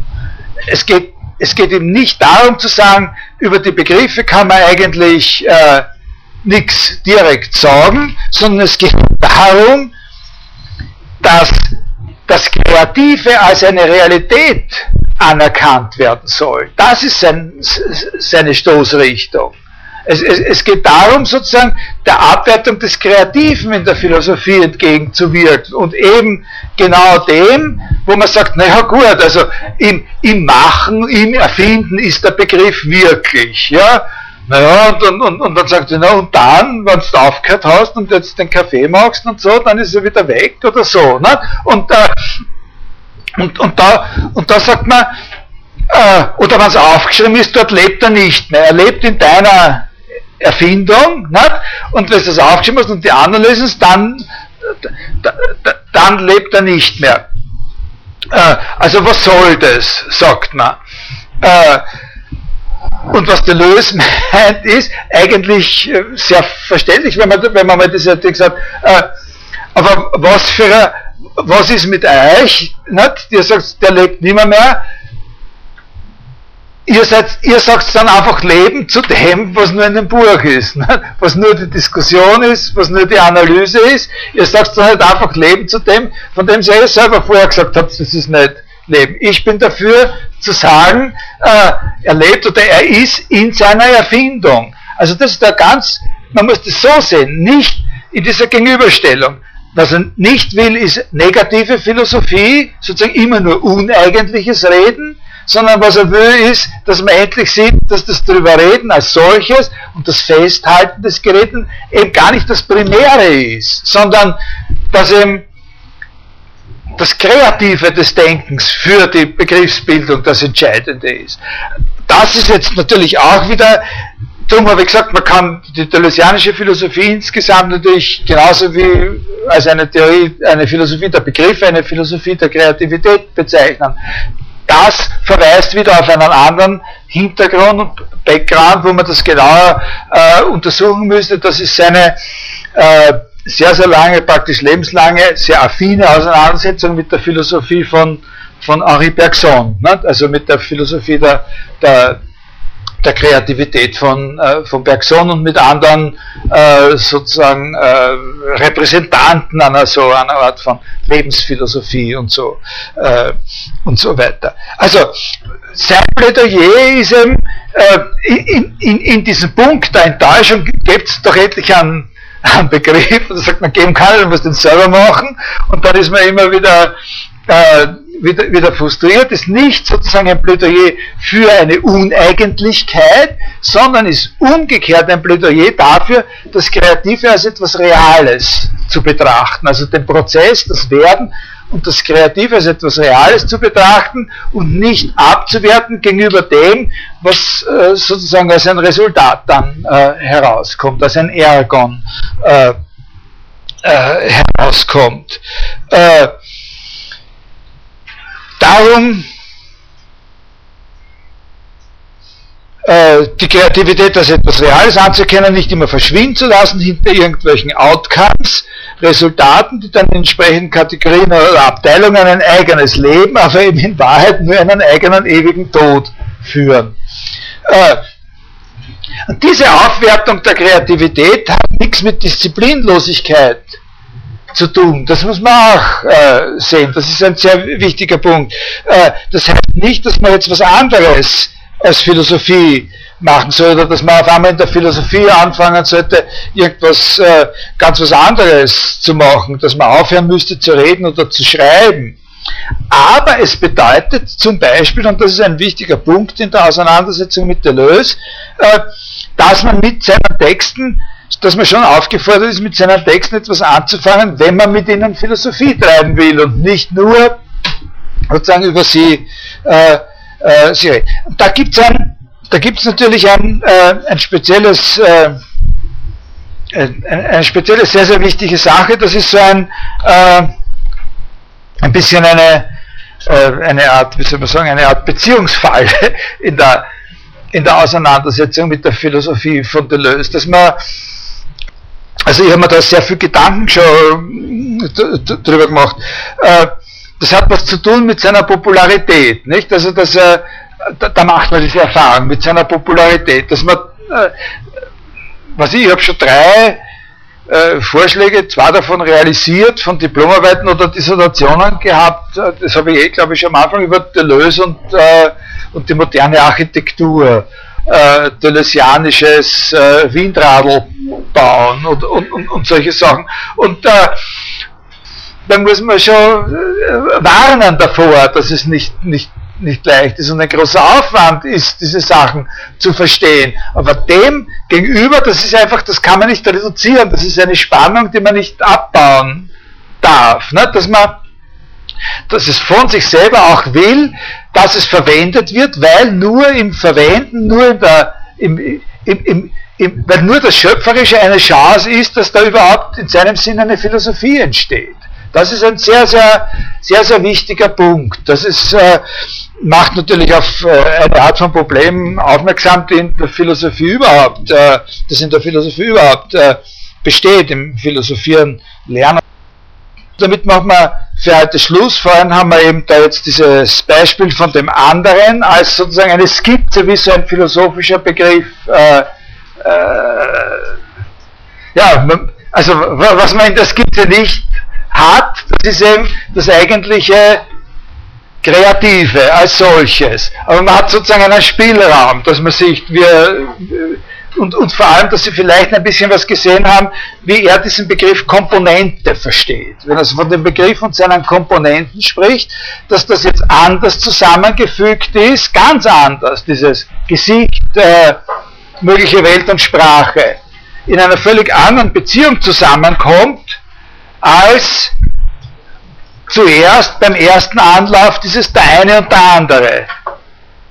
Es geht, es geht ihm nicht darum zu sagen, über die Begriffe kann man eigentlich äh, nichts direkt sagen, sondern es geht darum, dass das Kreative als eine Realität anerkannt werden soll. Das ist sein, seine Stoßrichtung. Es, es, es, geht darum, sozusagen der Abwertung des Kreativen in der Philosophie entgegenzuwirken und eben genau dem, wo man sagt, naja gut, also im, im Machen, im Erfinden ist der Begriff wirklich, ja. Naja, und, und, und, und dann sagt er, na und dann, wenn du aufgehört hast und jetzt den Kaffee machst und so, dann ist er wieder weg oder so. Ne? Und, äh, und, und, da, und da sagt man, äh, oder wenn es aufgeschrieben ist, dort lebt er nicht mehr. Er lebt in deiner Erfindung, nicht? und wenn du es aufgeschrieben hast und die anderen lesen es, dann, dann lebt er nicht mehr. Äh, also was soll das, sagt man. Äh, und was Deleuze meint, ist eigentlich äh, sehr verständlich, wenn man, wenn man mal das gesagt äh, aber was für ein, was ist mit euch? Nicht? Der sagt, der lebt nimmer mehr, ihr, seid, ihr sagt dann einfach Leben zu dem, was nur in dem Buch ist, ne? was nur die Diskussion ist, was nur die Analyse ist. Ihr sagt dann halt einfach Leben zu dem, von dem ihr selber vorher gesagt habt, das ist nicht Leben. Ich bin dafür zu sagen, äh, er lebt oder er ist in seiner Erfindung. Also das ist da ganz, man muss das so sehen, nicht in dieser Gegenüberstellung. Was er nicht will, ist negative Philosophie, sozusagen immer nur uneigentliches Reden, sondern was er will ist, dass man endlich sieht, dass das drüber reden als solches und das Festhalten des Geräten eben gar nicht das Primäre ist, sondern dass eben das Kreative des Denkens für die Begriffsbildung das Entscheidende ist. Das ist jetzt natürlich auch wieder, darum habe ich gesagt, man kann die deleuzianische Philosophie insgesamt natürlich genauso wie als eine Theorie, eine Philosophie der Begriffe, eine Philosophie der Kreativität bezeichnen das verweist wieder auf einen anderen Hintergrund und Background, wo man das genauer äh, untersuchen müsste. Das ist seine äh, sehr, sehr lange, praktisch lebenslange, sehr affine Auseinandersetzung mit der Philosophie von, von Henri Bergson, ne? also mit der Philosophie der, der, der Kreativität von, äh, von Bergson und mit anderen äh, sozusagen äh, Repräsentanten einer so einer Art von Lebensphilosophie und so äh, und so weiter. Also sein Plädoyer ist eben äh, in, in, in diesem Punkt der Enttäuschung gibt es doch endlich einen, einen Begriff, da sagt man, geben kann, man muss den selber machen und dann ist man immer wieder äh, wieder, wieder frustriert, ist nicht sozusagen ein Plädoyer für eine Uneigentlichkeit, sondern ist umgekehrt ein Plädoyer dafür, das Kreative als etwas Reales zu betrachten, also den Prozess, das Werden und das Kreative als etwas Reales zu betrachten und nicht abzuwerten gegenüber dem, was äh, sozusagen als ein Resultat dann äh, herauskommt, als ein Ergon äh, äh herauskommt. Darum, äh, die Kreativität als etwas Reales anzuerkennen, nicht immer verschwinden zu lassen hinter irgendwelchen Outcomes, Resultaten, die dann in entsprechenden Kategorien oder Abteilungen ein eigenes Leben, aber eben in Wahrheit nur einen eigenen ewigen Tod führen. Äh, und diese Aufwertung der Kreativität hat nichts mit Disziplinlosigkeit zu tun. Das muss man auch äh, sehen. Das ist ein sehr wichtiger Punkt. Äh, das heißt nicht, dass man jetzt was anderes als Philosophie machen soll oder dass man auf einmal in der Philosophie anfangen sollte, irgendwas äh, ganz was anderes zu machen, dass man aufhören müsste zu reden oder zu schreiben. Aber es bedeutet zum Beispiel, und das ist ein wichtiger Punkt in der Auseinandersetzung mit Deleuze, äh, dass man mit seinen Texten, dass man schon aufgefordert ist, mit seinen Texten etwas anzufangen, wenn man mit ihnen Philosophie treiben will und nicht nur sozusagen über sie, äh, äh, sie reden. Da gibt es da gibt es natürlich ein, äh, ein spezielles, äh, ein, eine spezielle, sehr, sehr wichtige Sache, das ist so ein, äh, ein bisschen eine, äh, eine Art, wie soll man sagen, eine Art Beziehungsfall in der, in der Auseinandersetzung mit der Philosophie von Deleuze, dass man, also ich habe mir da sehr viel Gedanken schon drüber gemacht. Äh, das hat was zu tun mit seiner Popularität, nicht? Also dass er, da, da macht man diese Erfahrung mit seiner Popularität, dass man, äh, was ich, ich habe schon drei äh, Vorschläge, zwei davon realisiert, von Diplomarbeiten oder Dissertationen gehabt. Äh, das habe ich eh, glaube ich, am Anfang über Deleuze und, äh, und die moderne Architektur, äh, Deleuzianisches äh, Windradl bauen und, und, und, und, solche Sachen. Und äh, da muss man schon äh, warnen davor, dass es nicht, nicht nicht leicht ist und ein großer Aufwand ist, diese Sachen zu verstehen. Aber dem gegenüber, das ist einfach, das kann man nicht reduzieren, das ist eine Spannung, die man nicht abbauen darf. Ne? Dass man, dass es von sich selber auch will, dass es verwendet wird, weil nur im Verwenden, nur in der, im, im, im, im, weil nur das Schöpferische eine Chance ist, dass da überhaupt in seinem Sinn eine Philosophie entsteht. Das ist ein sehr, sehr, sehr, sehr wichtiger Punkt. Das ist, äh, macht natürlich auf äh, eine Art von Problem aufmerksam, die in der Philosophie überhaupt, äh, das in der Philosophie überhaupt äh, besteht, im Philosophieren, Lernen. Damit machen wir für heute Schluss. Vorhin haben wir eben da jetzt dieses Beispiel von dem anderen als sozusagen eine Skizze, wie so ein philosophischer Begriff. Äh, äh, ja, also was man in der Skizze nicht hat, das ist eben das eigentliche Kreative als solches. Aber man hat sozusagen einen Spielraum, dass man sich, wir, und, und vor allem, dass Sie vielleicht ein bisschen was gesehen haben, wie er diesen Begriff Komponente versteht. Wenn er von dem Begriff und seinen Komponenten spricht, dass das jetzt anders zusammengefügt ist, ganz anders, dieses Gesicht, äh, mögliche Welt und Sprache, in einer völlig anderen Beziehung zusammenkommt, als zuerst beim ersten Anlauf dieses der eine und der andere.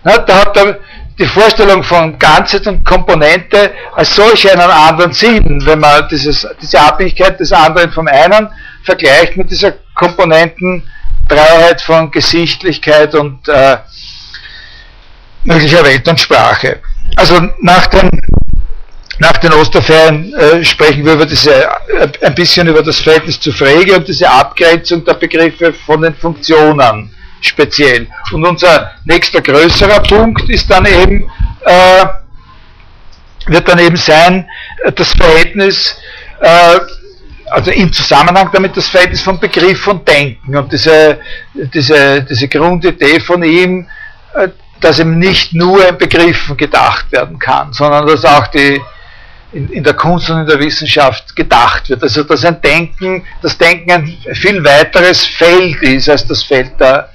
da hat er die Vorstellung von Ganzheit und Komponente als solch einen anderen Sinn, wenn man dieses, diese Abhängigkeit des anderen vom einen vergleicht mit dieser Komponentenfreiheit von Gesichtlichkeit und äh, möglicher Welt und Sprache. Also nach den nach den Osterferien äh, sprechen wir über diese, äh, ein bisschen über das Verhältnis zu Frege und diese Abgrenzung der Begriffe von den Funktionen speziell. Und unser nächster größerer Punkt ist dann eben, äh, wird dann eben sein, äh, das Verhältnis, äh, also im Zusammenhang damit das Verhältnis von Begriff und Denken und diese, diese, diese Grundidee von ihm, äh, dass eben nicht nur in Begriffen gedacht werden kann, sondern dass auch die, in, in, der Kunst und in der Wissenschaft gedacht wird. Also dass ein Denken, das Denken ein viel weiteres Feld ist als das Feld der,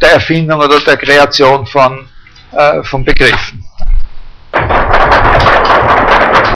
der Erfindung oder der Kreation von, äh, von Begriffen.